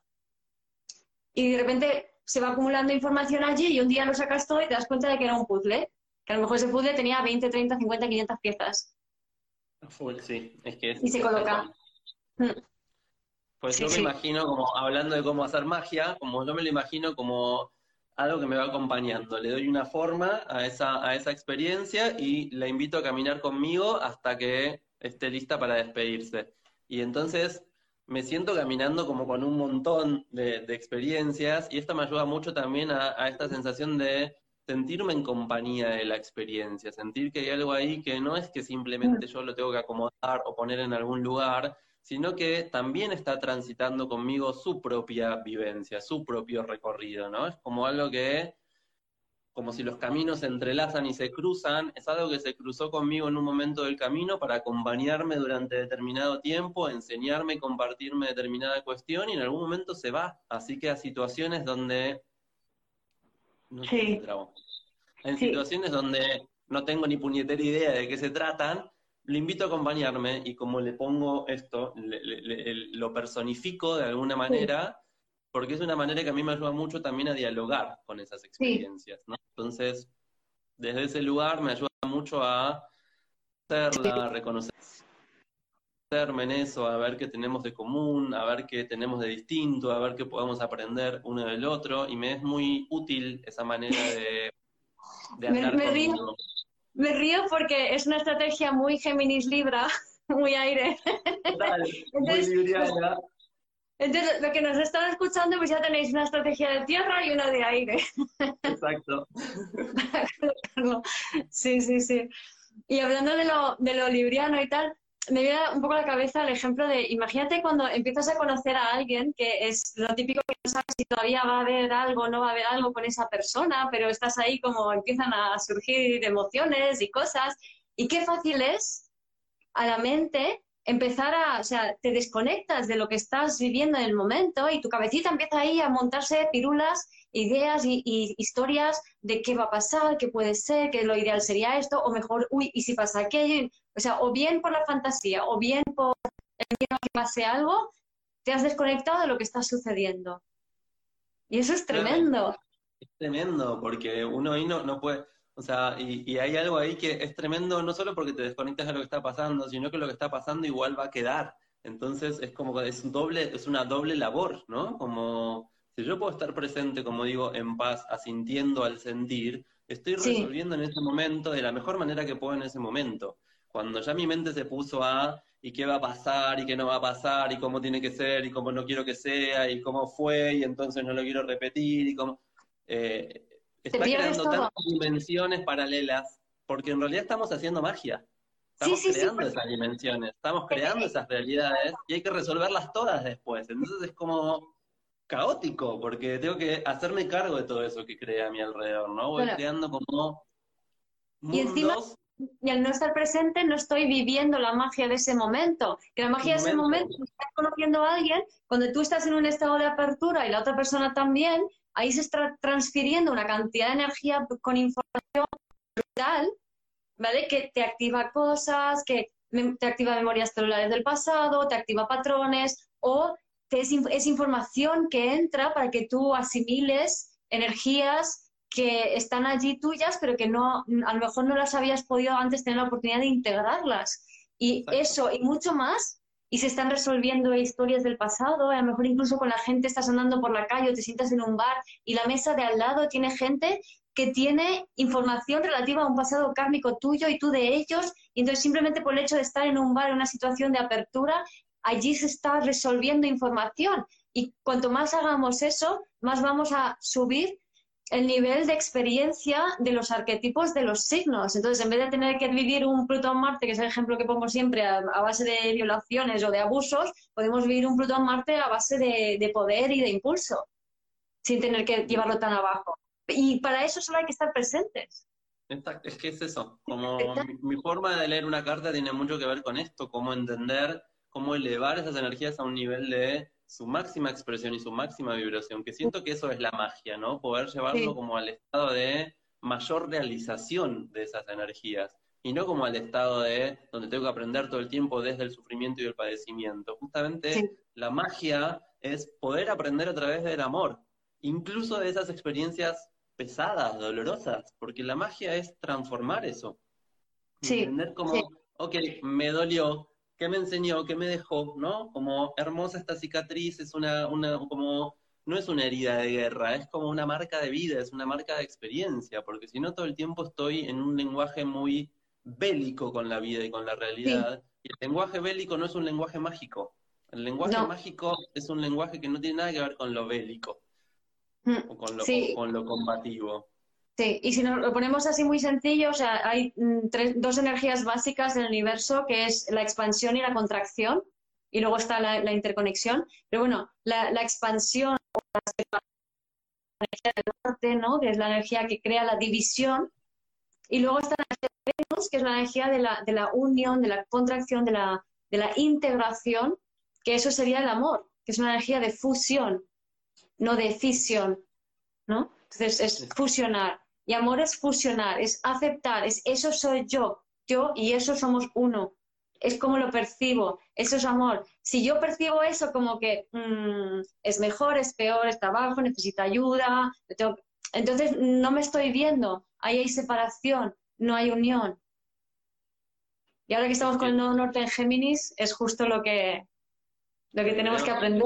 Y de repente se va acumulando información allí y un día lo sacas todo y te das cuenta de que era un puzzle, que a lo mejor ese puzzle tenía 20, 30, 50, 500 piezas sí, es que y se coloca. Pues yo me imagino como, hablando de cómo hacer magia, como yo me lo imagino como algo que me va acompañando. Le doy una forma a esa, a esa experiencia y la invito a caminar conmigo hasta que esté lista para despedirse. Y entonces me siento caminando como con un montón de, experiencias y esto me ayuda mucho también a, a, esta sensación de sentirme en compañía de la experiencia, sentir que hay algo ahí que no es que simplemente yo lo tengo que acomodar o poner en algún lugar, sino que también está transitando conmigo su propia vivencia, su propio recorrido, ¿no? Es como algo que, como si los caminos se entrelazan y se cruzan, es algo que se cruzó conmigo en un momento del camino para acompañarme durante determinado tiempo, enseñarme compartirme determinada cuestión y en algún momento se va. Así que a situaciones donde sí. En situaciones donde no tengo ni puñetera idea de qué se tratan, lo invito a acompañarme y como le pongo esto, lo personifico de alguna manera, porque es una manera que a mí me ayuda mucho también a dialogar con esas experiencias, Entonces, desde ese lugar me ayuda mucho a hacerla, a reconocer en eso, a ver qué tenemos de común, a ver qué tenemos de distinto, a ver qué podemos aprender uno del otro, y me es muy útil esa manera de, de me, me río, me río porque es una estrategia muy Géminis Libra, muy aire. muy libriana. Entonces, lo que nos están escuchando, pues ya tenéis una estrategia de tierra y una de aire. Exacto. sí, sí, sí. Y hablando de lo, de lo libriano y tal, me viene un poco la cabeza el ejemplo de, imagínate cuando empiezas a conocer a alguien, que es lo típico que no sabes si todavía va a haber algo o no va a haber algo con esa persona, pero estás ahí como empiezan a surgir emociones y cosas, y qué fácil es a la mente empezar a, o sea, te desconectas de lo que estás viviendo en el momento y tu cabecita empieza ahí a montarse pirulas, ideas y, historias de qué va a pasar, qué puede ser, que lo ideal sería esto, o mejor, uy, y si pasa aquello, o sea, o bien por la fantasía, o bien por el miedo a que pase algo, te has desconectado de lo que está sucediendo. Y eso es tremendo. Es tremendo, porque uno ahí no, no puede, o sea, y, hay algo ahí que es tremendo, no solo porque te desconectas de lo que está pasando, sino que lo que está pasando igual va a quedar. Entonces es como que es un doble, es una doble labor, ¿no? Como si yo puedo estar presente, como digo, en paz, asintiendo al sentir, estoy resolviendo en ese momento de la mejor manera que puedo en ese momento. Cuando ya mi mente se puso a y qué va a pasar y qué no va a pasar y cómo tiene que ser y cómo no quiero que sea y cómo fue y entonces no lo quiero repetir y cómo... Eh, está creando tantas dimensiones paralelas, porque en realidad estamos haciendo magia. Estamos creando esas dimensiones, estamos creando esas realidades y hay que resolverlas todas después. Entonces es como caótico, porque tengo que hacerme cargo de todo eso que crea a mi alrededor, ¿no? Voy creando como mundos... Y encima, y al no estar presente, no estoy viviendo la magia de ese momento. Que la magia de ese momento, estás conociendo a alguien, cuando tú estás en un estado de apertura y la otra persona también, ahí se está transfiriendo una cantidad de energía con información brutal, ¿vale? Que te activa cosas, que te activa memorias celulares del pasado, te activa patrones, o es, es información que entra para que tú asimiles energías que están allí tuyas, pero que no, a lo mejor no las habías podido antes tener la oportunidad de integrarlas. Y eso y mucho más y se están resolviendo historias del pasado, a lo mejor incluso con la gente estás andando por la calle o te sientas en un bar y la mesa de al lado tiene gente que tiene información relativa a un pasado kármico tuyo y tú de ellos, y entonces simplemente por el hecho de estar en un bar en una situación de apertura, allí se está resolviendo información. Y cuanto más hagamos eso, más vamos a subir el nivel de experiencia de los arquetipos de los signos. Entonces, en vez de tener que vivir un Plutón-Marte, que es el ejemplo que pongo siempre, a, base de violaciones o de abusos, podemos vivir un Plutón-Marte a base de, poder y de impulso, sin tener que llevarlo tan abajo. Y para eso solo hay que estar presentes. Es que es eso. Como mi, forma de leer una carta tiene mucho que ver con esto, cómo entender, cómo elevar esas energías a un nivel de su máxima expresión y su máxima vibración, que siento que eso es la magia, ¿no? Poder llevarlo como al estado de mayor realización de esas energías y no como al estado de donde tengo que aprender todo el tiempo desde el sufrimiento y el padecimiento. Justamente la magia es poder aprender a través del amor, incluso de esas experiencias pesadas, dolorosas, porque la magia es transformar eso. Sí. Entender como, ok, me dolió, ¿Qué me enseñó? ¿Qué me dejó? ¿No? Como hermosa esta cicatriz, es una, una, como, no es una herida de guerra, es como una marca de vida, es una marca de experiencia, porque si no todo el tiempo estoy en un lenguaje muy bélico con la vida y con la realidad, y el lenguaje bélico no es un lenguaje mágico. El lenguaje mágico es un lenguaje que no tiene nada que ver con lo bélico, mm, o con lo, con lo combativo. Sí, y si nos lo ponemos así muy sencillo, o sea, hay mm, dos energías básicas del universo, que es la expansión y la contracción, y luego está la, interconexión. Pero bueno, la, expansión o la energía del norte, ¿no? que es la energía que crea la división, y luego está la energía de Venus, que es la energía de la, de la unión, de la contracción, de la, de la integración, que eso sería el amor, que es una energía de fusión, no de fisión, ¿no? Entonces es fusionar. Y amor es fusionar, es aceptar, es eso soy yo, yo y eso somos uno. Es como lo percibo, eso es amor. Si yo percibo eso como que mm, es mejor, es peor, está abajo, necesita ayuda, entonces no me estoy viendo, ahí hay separación, no hay unión. Y ahora que estamos con el nodo norte en Géminis, es justo lo que, lo que tenemos que aprender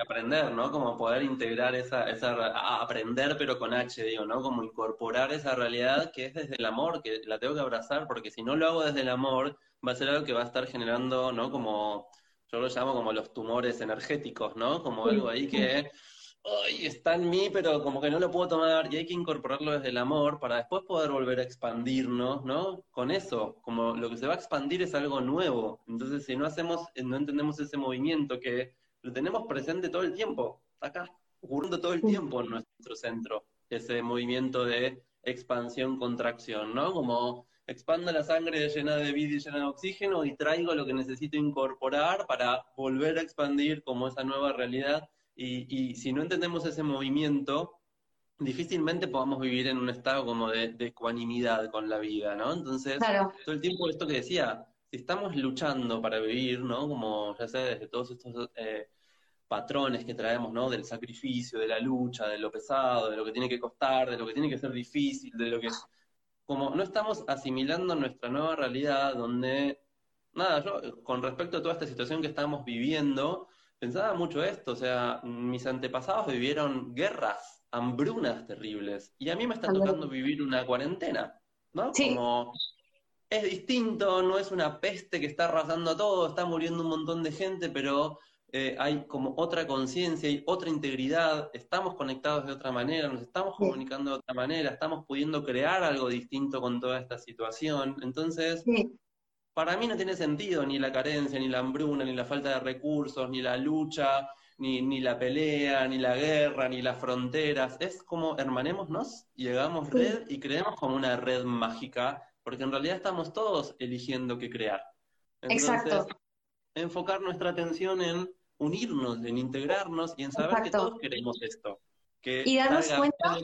aprender, ¿no? Como poder integrar esa, esa, aprender pero con H, digo, ¿no? Como incorporar esa realidad que es desde el amor, que la tengo que abrazar, porque si no lo hago desde el amor, va a ser algo que va a estar generando, ¿no? Como yo lo llamo como los tumores energéticos, ¿no? Como algo ahí que Ay, está en mí, pero como que no lo puedo tomar y hay que incorporarlo desde el amor para después poder volver a expandirnos, ¿no? Con eso, como lo que se va a expandir es algo nuevo. Entonces, si no hacemos, no entendemos ese movimiento que lo tenemos presente todo el tiempo, acá, ocurriendo todo el tiempo en nuestro centro, ese movimiento de expansión, contracción, ¿no? Como expando la sangre llena de vida y llena de oxígeno y traigo lo que necesito incorporar para volver a expandir como esa nueva realidad y, si no entendemos ese movimiento, difícilmente podamos vivir en un estado como de, ecuanimidad con la vida, ¿no? Entonces, todo el tiempo esto que decía, si estamos luchando para vivir, ¿no? Como ya sé, desde todos estos eh, patrones que traemos, ¿no? Del sacrificio, de la lucha, de lo pesado, de lo que tiene que costar, de lo que tiene que ser difícil, de lo que... Como no estamos asimilando nuestra nueva realidad donde, nada, yo con respecto a toda esta situación que estamos viviendo, pensaba mucho esto, o sea, mis antepasados vivieron guerras, hambrunas terribles, y a mí me está tocando vivir una cuarentena, ¿no? Como es distinto, no es una peste que está arrasando a todo, está muriendo un montón de gente, pero eh, hay como otra conciencia, hay otra integridad, estamos conectados de otra manera, nos estamos comunicando de otra manera, estamos pudiendo crear algo distinto con toda esta situación. Entonces, para mí no tiene sentido ni la carencia, ni la hambruna, ni la falta de recursos, ni la lucha, ni, ni la pelea, ni la guerra, ni las fronteras. Es como hermanémonos y hagamos red y creemos como una red mágica, porque en realidad estamos todos eligiendo qué crear. Entonces, enfocar nuestra atención en unirnos, en integrarnos y en saber que todos queremos esto. Que y darnos cuenta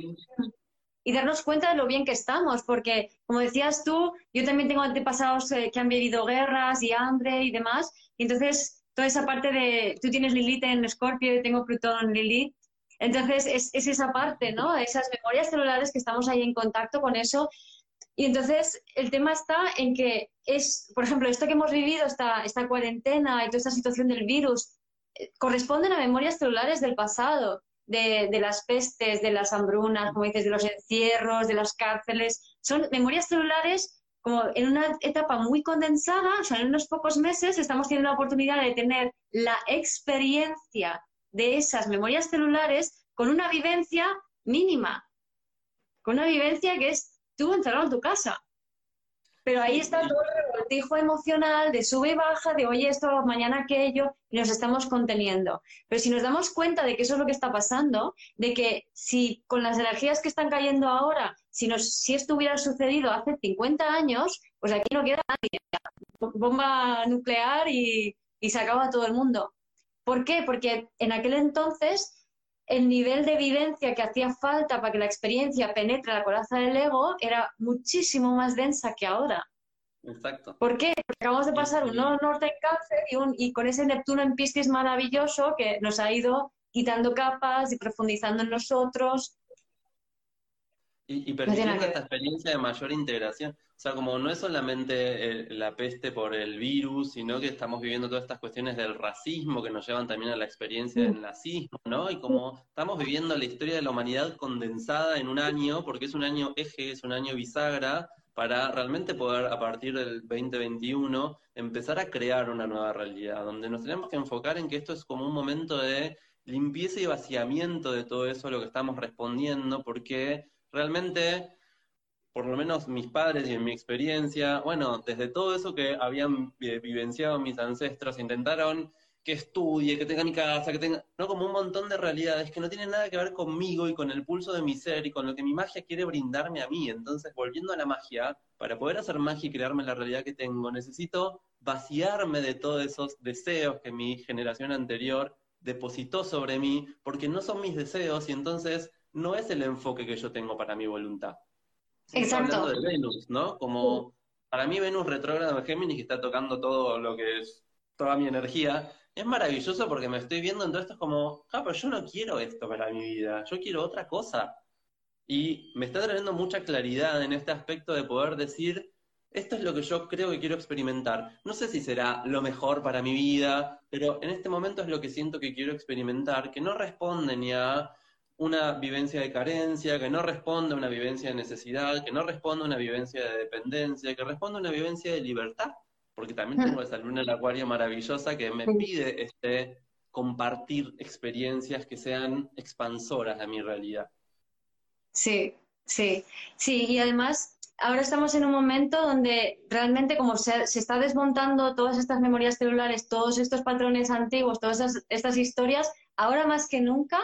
y darnos cuenta de lo bien que estamos, porque como decías tú, yo también tengo antepasados eh, que han vivido guerras y hambre y demás, y entonces toda esa parte de, tú tienes Lilith en Escorpio, yo tengo Plutón en Lilith, entonces es, es, esa parte, ¿no? Esas memorias celulares que estamos ahí en contacto con eso. Y entonces el tema está en que es, por ejemplo, esto que hemos vivido, esta, esta cuarentena y toda esta situación del virus, eh, corresponden a memorias celulares del pasado de, las pestes, de las hambrunas, como dices, de los encierros, de las cárceles. Son memorias celulares como en una etapa muy condensada, o sea, en unos pocos meses estamos teniendo la oportunidad de tener la experiencia de esas memorias celulares con una vivencia mínima, con una vivencia que es tú encerrado en tu casa. Pero ahí está todo el revoltijo emocional de sube y baja, de oye esto, mañana aquello, y nos estamos conteniendo. Pero si nos damos cuenta de que eso es lo que está pasando, de que si con las energías que están cayendo ahora, si, nos, si esto hubiera sucedido hace 50 años, pues aquí no queda nadie. Bomba nuclear y, y se acaba todo el mundo. ¿Por qué? Porque en aquel entonces el nivel de evidencia que hacía falta para que la experiencia penetre la coraza del ego era muchísimo más densa que ahora. Exacto. ¿Por qué? Porque acabamos de pasar un norte en cáncer y, un, y con ese Neptuno en Piscis maravilloso que nos ha ido quitando capas y profundizando en nosotros. Y, y permitiendo esta experiencia de mayor integración. O sea, como no es solamente eh, la peste por el virus, sino que estamos viviendo todas estas cuestiones del racismo que nos llevan también a la experiencia del nazismo, ¿no? Y como estamos viviendo la historia de la humanidad condensada en un año, porque es un año eje, es un año bisagra, para realmente poder, a partir del 2021, empezar a crear una nueva realidad, donde nos tenemos que enfocar en que esto es como un momento de limpieza y vaciamiento de todo eso a lo que estamos respondiendo, porque realmente, por lo menos mis padres y en mi experiencia, bueno, desde todo eso que habían vivenciado mis ancestros, intentaron que estudie, que tenga mi casa, que tenga, no como un montón de realidades que no tienen nada que ver conmigo y con el pulso de mi ser y con lo que mi magia quiere brindarme a mí. Entonces, volviendo a la magia, para poder hacer magia y crearme la realidad que tengo, necesito vaciarme de todos esos deseos que mi generación anterior depositó sobre mí, porque no son mis deseos y entonces no es el enfoque que yo tengo para mi voluntad. Exacto. Hablando de Venus, ¿no? Como para mí Venus retrógrado en Géminis que está tocando todo lo que es toda mi energía, es maravilloso porque me estoy viendo en todo esto es como, ah, pero yo no quiero esto para mi vida, yo quiero otra cosa. Y me está trayendo mucha claridad en este aspecto de poder decir, esto es lo que yo creo que quiero experimentar. No sé si será lo mejor para mi vida, pero en este momento es lo que siento que quiero experimentar, que no responde ni a una vivencia de carencia, que no responde a una vivencia de necesidad, que no responde a una vivencia de dependencia, que responde a una vivencia de libertad. porque también tengo esa luna en el acuario maravillosa que me pide este compartir experiencias que sean expansoras de mi realidad. Sí, sí, sí, y además ahora estamos en un momento donde realmente como se, está desmontando todas estas memorias celulares, todos estos patrones antiguos, todas estas historias, ahora más que nunca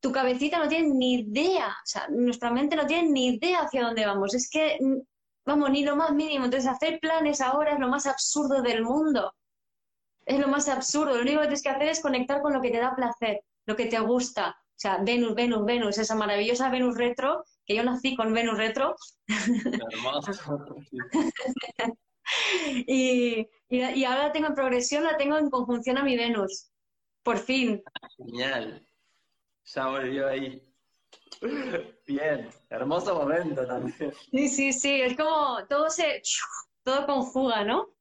tu cabecita no tiene ni idea, o sea, nuestra mente no tiene ni idea hacia dónde vamos. Es que, vamos, ni lo más mínimo. Entonces, hacer planes ahora es lo más absurdo del mundo. Es lo más absurdo. Lo único que tienes que hacer es conectar con lo que te da placer, lo que te gusta. O sea, Venus, Venus, Venus, esa maravillosa Venus retro, que yo nací con Venus retro. y, y, ahora la tengo en progresión, la tengo en conjunción a mi Venus. Por fin. Genial. Ya volvió ahí. Bien, hermoso momento también. Sí, sí, sí, es como todo se, todo conjuga, ¿no?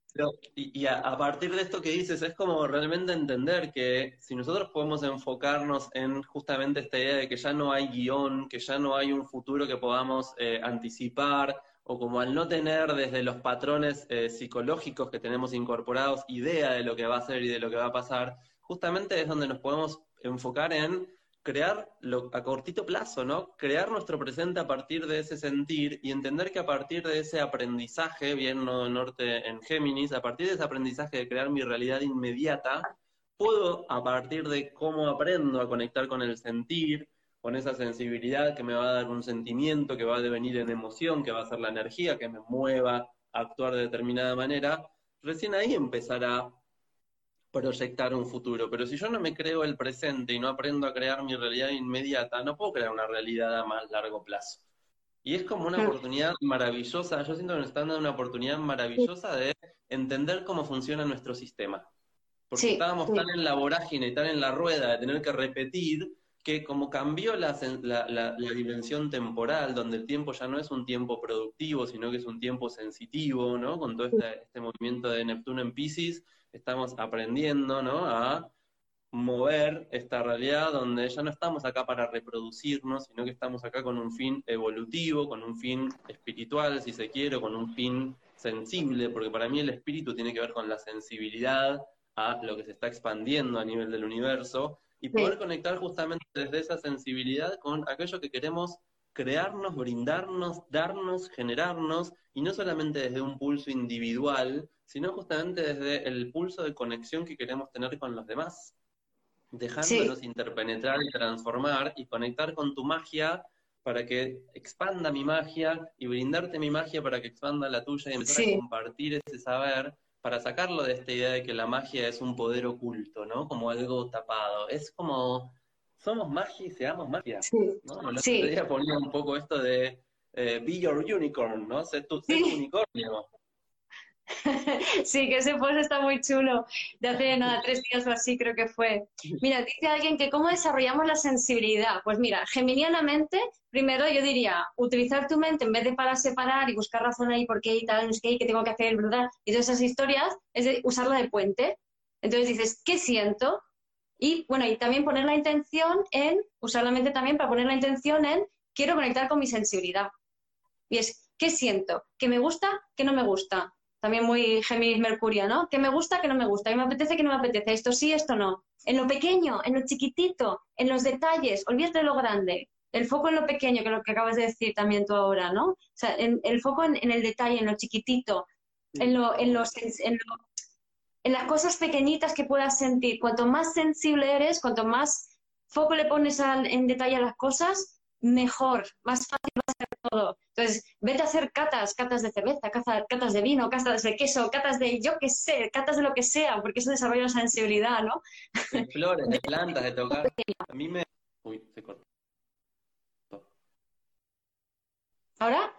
y, a, partir de esto que dices, es como realmente entender que si nosotros podemos enfocarnos en justamente esta idea de que ya no hay guion, que ya no hay un futuro que podamos eh, anticipar, o como al no tener desde los patrones eh, psicológicos que tenemos incorporados idea de lo que va a ser y de lo que va a pasar, justamente es donde nos podemos enfocar en crear a cortito plazo, ¿no? Crear nuestro presente a partir de ese sentir y entender que a partir de ese aprendizaje, bien no norte en Géminis, a partir de ese aprendizaje de crear mi realidad inmediata, puedo a partir de cómo aprendo a conectar con el sentir, con esa sensibilidad que me va a dar un sentimiento, que va a devenir en emoción, que va a ser la energía que me mueva a actuar de determinada manera, recién ahí empezar a proyectar un futuro. Pero si yo no me creo el presente y no aprendo a crear mi realidad inmediata, no puedo crear una realidad a más largo plazo. Y es como una oportunidad maravillosa, yo siento que nos están dando una oportunidad maravillosa de entender cómo funciona nuestro sistema. Porque estábamos tan en la vorágine, tan en la rueda de tener que repetir, que como cambió la, la, dimensión temporal, donde el tiempo ya no es un tiempo productivo, sino que es un tiempo sensitivo, ¿no? Con todo este, este movimiento de Neptuno en Pisces, estamos aprendiendo, ¿no? A mover esta realidad donde ya no estamos acá para reproducirnos, sino que estamos acá con un fin evolutivo, con un fin espiritual, si se quiere, con un fin sensible, porque para mí el espíritu tiene que ver con la sensibilidad a lo que se está expandiendo a nivel del universo y poder conectar justamente desde esa sensibilidad con aquello que queremos crearnos, brindarnos, darnos, generarnos, y no solamente desde un pulso individual, sino justamente desde el pulso de conexión que queremos tener con los demás, dejándonos interpenetrar y transformar y conectar con tu magia para que expanda mi magia y brindarte mi magia para que expanda la tuya y empezar a compartir ese saber para sacarlo de esta idea de que la magia es un poder oculto, ¿no? Como algo tapado. Es como, somos magia y seamos magia. ¿no? El otro día ponía un poco esto de eh, be your unicorn, ¿no? Sé tu, sé tu unicornio. Sí, que ese post está muy chulo. De hace nada, tres días o así creo que fue. Mira, dice alguien que cómo desarrollamos la sensibilidad. Pues mira, geminianamente, primero yo diría, utilizar tu mente en vez de para separar y buscar razón ahí por qué y tal, no sé qué, qué tengo que hacer, ¿verdad? Y todas esas historias, es usarla de puente. Entonces dices, ¿qué siento? Y bueno, y también poner la intención en, usar la mente también para poner la intención en, quiero conectar con mi sensibilidad. Y es, ¿qué siento? ¿Qué me gusta? ¿Qué no me gusta? También muy Géminis Mercurio, ¿no? Que me gusta, que no me gusta, que me apetece, que no me apetece, esto sí, esto no. En lo pequeño, en lo chiquitito, en los detalles, olvídate de lo grande. El foco en lo pequeño, que es lo que acabas de decir también tú ahora, ¿no? O sea, el foco en, el detalle, en lo chiquitito, en, lo, en, los, en, en las cosas pequeñitas que puedas sentir. Cuanto más sensible eres, cuanto más foco le pones en detalle a las cosas, mejor, más fácil va a ser todo. Entonces, vete a hacer catas, catas de cerveza, catas de vino, catas de queso, catas de yo qué sé, catas de lo que sea, porque eso desarrolla la sensibilidad, ¿no? De flores, de plantas, de tocar. A mí me... Uy, se cortó. ¿Ahora?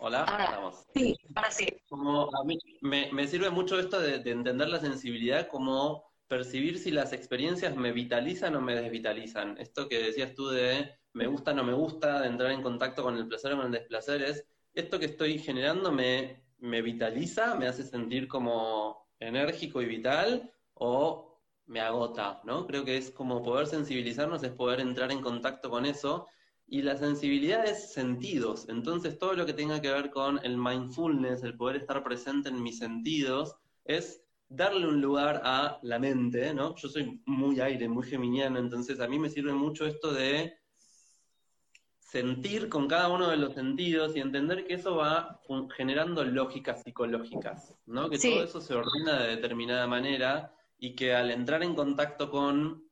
Hola, ahora, Sí, ahora sí. Como a mí me, sirve mucho esto de, de entender la sensibilidad como percibir si las experiencias me vitalizan o me desvitalizan. Esto que decías tú de me gusta, no me gusta, de entrar en contacto con el placer o con el desplacer, es esto que estoy generando me, me vitaliza, me hace sentir como enérgico y vital o me agota, ¿no? Creo que es como poder sensibilizarnos, es poder entrar en contacto con eso Y la sensibilidad es sentidos, entonces todo lo que tenga que ver con el mindfulness, el poder estar presente en mis sentidos, es darle un lugar a la mente, ¿no? Yo soy muy aire, muy geminiano, entonces a mí me sirve mucho esto de sentir con cada uno de los sentidos y entender que eso va generando lógicas psicológicas, ¿no? Que todo eso se ordena de determinada manera y que al entrar en contacto con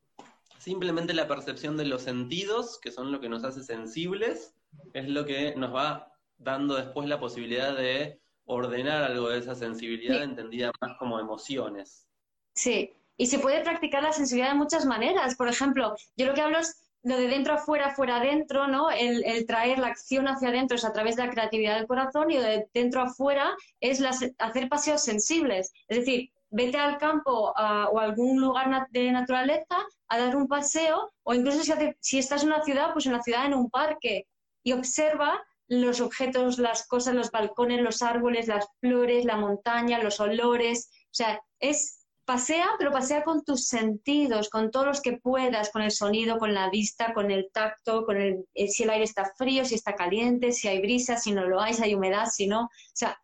Simplemente la percepción de los sentidos, que son lo que nos hace sensibles, es lo que nos va dando después la posibilidad de ordenar algo de esa sensibilidad entendida más como emociones. Sí, y se puede practicar la sensibilidad de muchas maneras. Por ejemplo, yo lo que hablo es lo de dentro afuera, fuera adentro, ¿no? El, traer la acción hacia adentro es a través de la creatividad del corazón y lo de dentro afuera es hacer paseos sensibles. Es decir, vete al campo o a algún lugar de naturaleza a dar un paseo o incluso si, si estás en una ciudad, pues en una ciudad, en un parque y observa los objetos, las cosas, los balcones, los árboles, las flores, la montaña, los olores. O sea, es pasea, pero pasea con tus sentidos, con todos los que puedas, con el sonido, con la vista, con el tacto, con el, eh, si el aire está frío, si está caliente, si hay brisa, si no lo hay, si hay humedad, si no. O sea,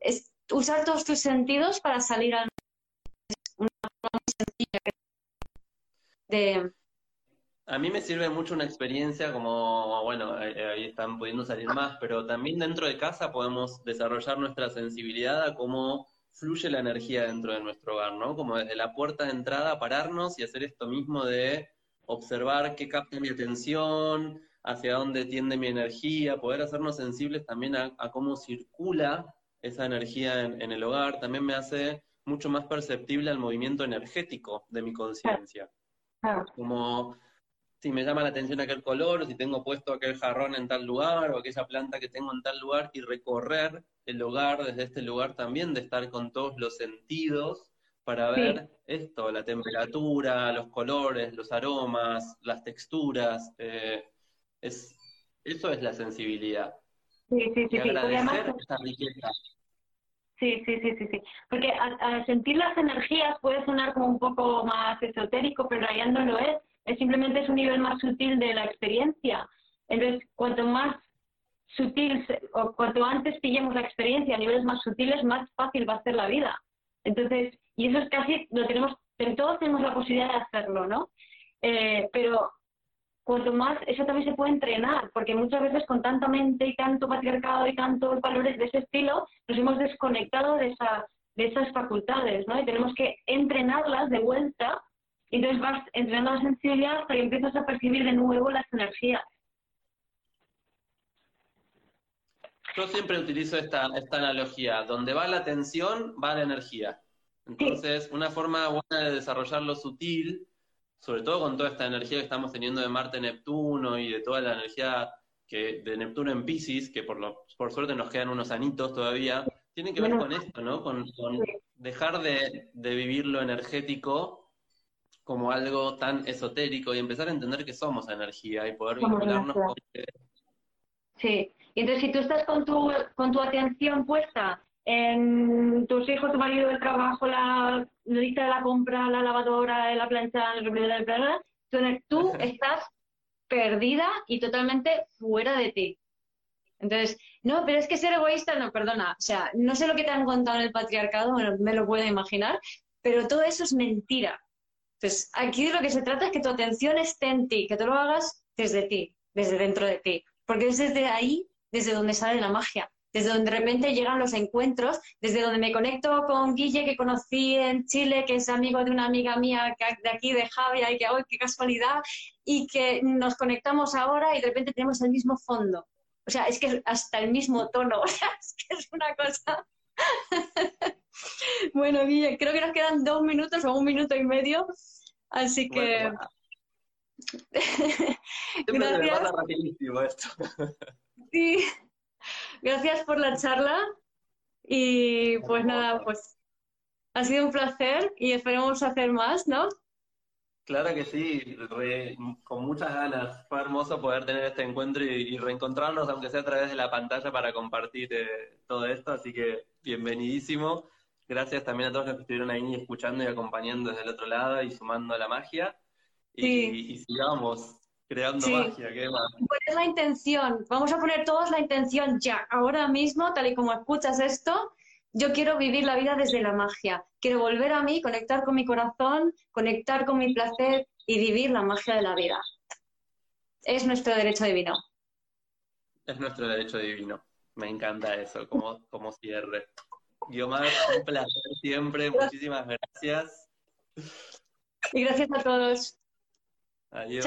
es usar todos tus sentidos para salir al una forma sencilla de... A mí me sirve mucho una experiencia como, bueno, ahí están pudiendo salir más, pero también dentro de casa podemos desarrollar nuestra sensibilidad a cómo fluye la energía dentro de nuestro hogar, ¿no? Como desde la puerta de entrada pararnos y hacer esto mismo de observar qué capta mi atención, hacia dónde tiende mi energía, poder hacernos sensibles también a, cómo circula esa energía en, el hogar, también me hace mucho más perceptible al movimiento energético de mi conciencia. Como si me llama la atención aquel color, o si tengo puesto aquel jarrón en tal lugar, o aquella planta que tengo en tal lugar, y recorrer el hogar desde este lugar también, de estar con todos los sentidos para ver esto, la temperatura, los colores, los aromas, las texturas. Eh, es, eso es la sensibilidad. Sí, sí, sí. agradecer esa riqueza. Sí, sí, sí, sí, sí. Porque al, sentir las energías puede sonar como un poco más esotérico, pero en realidad no lo es. Es simplemente es un nivel más sutil de la experiencia. Entonces, cuanto más sutil o cuanto antes pillemos la experiencia a niveles más sutiles, más fácil va a ser la vida. Entonces, y eso es casi, lo tenemos, todos tenemos la posibilidad de hacerlo, ¿no? Eh, pero cuanto más, eso también se puede entrenar, porque muchas veces con tanta mente y tanto patriarcado y tantos valores de ese estilo, nos hemos desconectado de, esa, de esas facultades, ¿no? Y tenemos que entrenarlas de vuelta, y entonces vas entrenando la sensibilidad hasta que empiezas a percibir de nuevo las energías. Yo siempre utilizo esta, esta analogía, donde va la atención, va la energía. Entonces, una forma buena de desarrollar lo sutil sobre todo con toda esta energía que estamos teniendo de Marte-Neptuno y de toda la energía que de Neptuno en Pisces, que por, lo, por suerte nos quedan unos anitos todavía, tiene que ver con esto, ¿no? Con, dejar de, vivir lo energético como algo tan esotérico y empezar a entender que somos energía y poder vincularnos con... Sí, y entonces si tú estás con tu, con tu atención puesta en tus hijos, tu marido, el trabajo, la lista de la compra, la lavadora, la plancha, planeta, tú estás perdida y totalmente fuera de ti. Entonces, no, pero es que ser egoísta, no, perdona, o sea, no sé lo que te han contado en el patriarcado, me lo puedo imaginar, pero todo eso es mentira. Entonces, aquí de lo que se trata es que tu atención esté en ti, que tú lo hagas desde ti, desde dentro de ti, porque es desde ahí desde donde sale la magia desde donde de repente llegan los encuentros, desde donde me conecto con Guille, que conocí en Chile, que es amigo de una amiga mía de aquí, de Javier, y que, ¡ay, qué casualidad! Y que nos conectamos ahora y de repente tenemos el mismo fondo. O sea, es que hasta el mismo tono, o sea, es que es una cosa... bueno, Guille, creo que nos quedan dos minutos o un minuto y medio, así que... Gracias. rapidísimo esto. Sí. Gracias por la charla y pues nada, pues ha sido un placer y esperemos hacer más, ¿no? Claro que sí, con muchas ganas. Fue hermoso poder tener este encuentro y, reencontrarnos, aunque sea a través de la pantalla, para compartir eh, todo esto. Así que bienvenidísimo. Gracias también a todos los que estuvieron ahí escuchando y acompañando desde el otro lado y sumando a la magia. Y, sigamos creando magia. ¿qué más? es la intención. Vamos a poner todos la intención ya, ahora mismo, tal y como escuchas esto. Yo quiero vivir la vida desde la magia. Quiero volver a mí, conectar con mi corazón, conectar con mi placer y vivir la magia de la vida. Es nuestro derecho divino. Es nuestro derecho divino. Me encanta eso, como, como cierre. Guiomar, un placer siempre. Muchísimas gracias. Y gracias a todos. Adiós.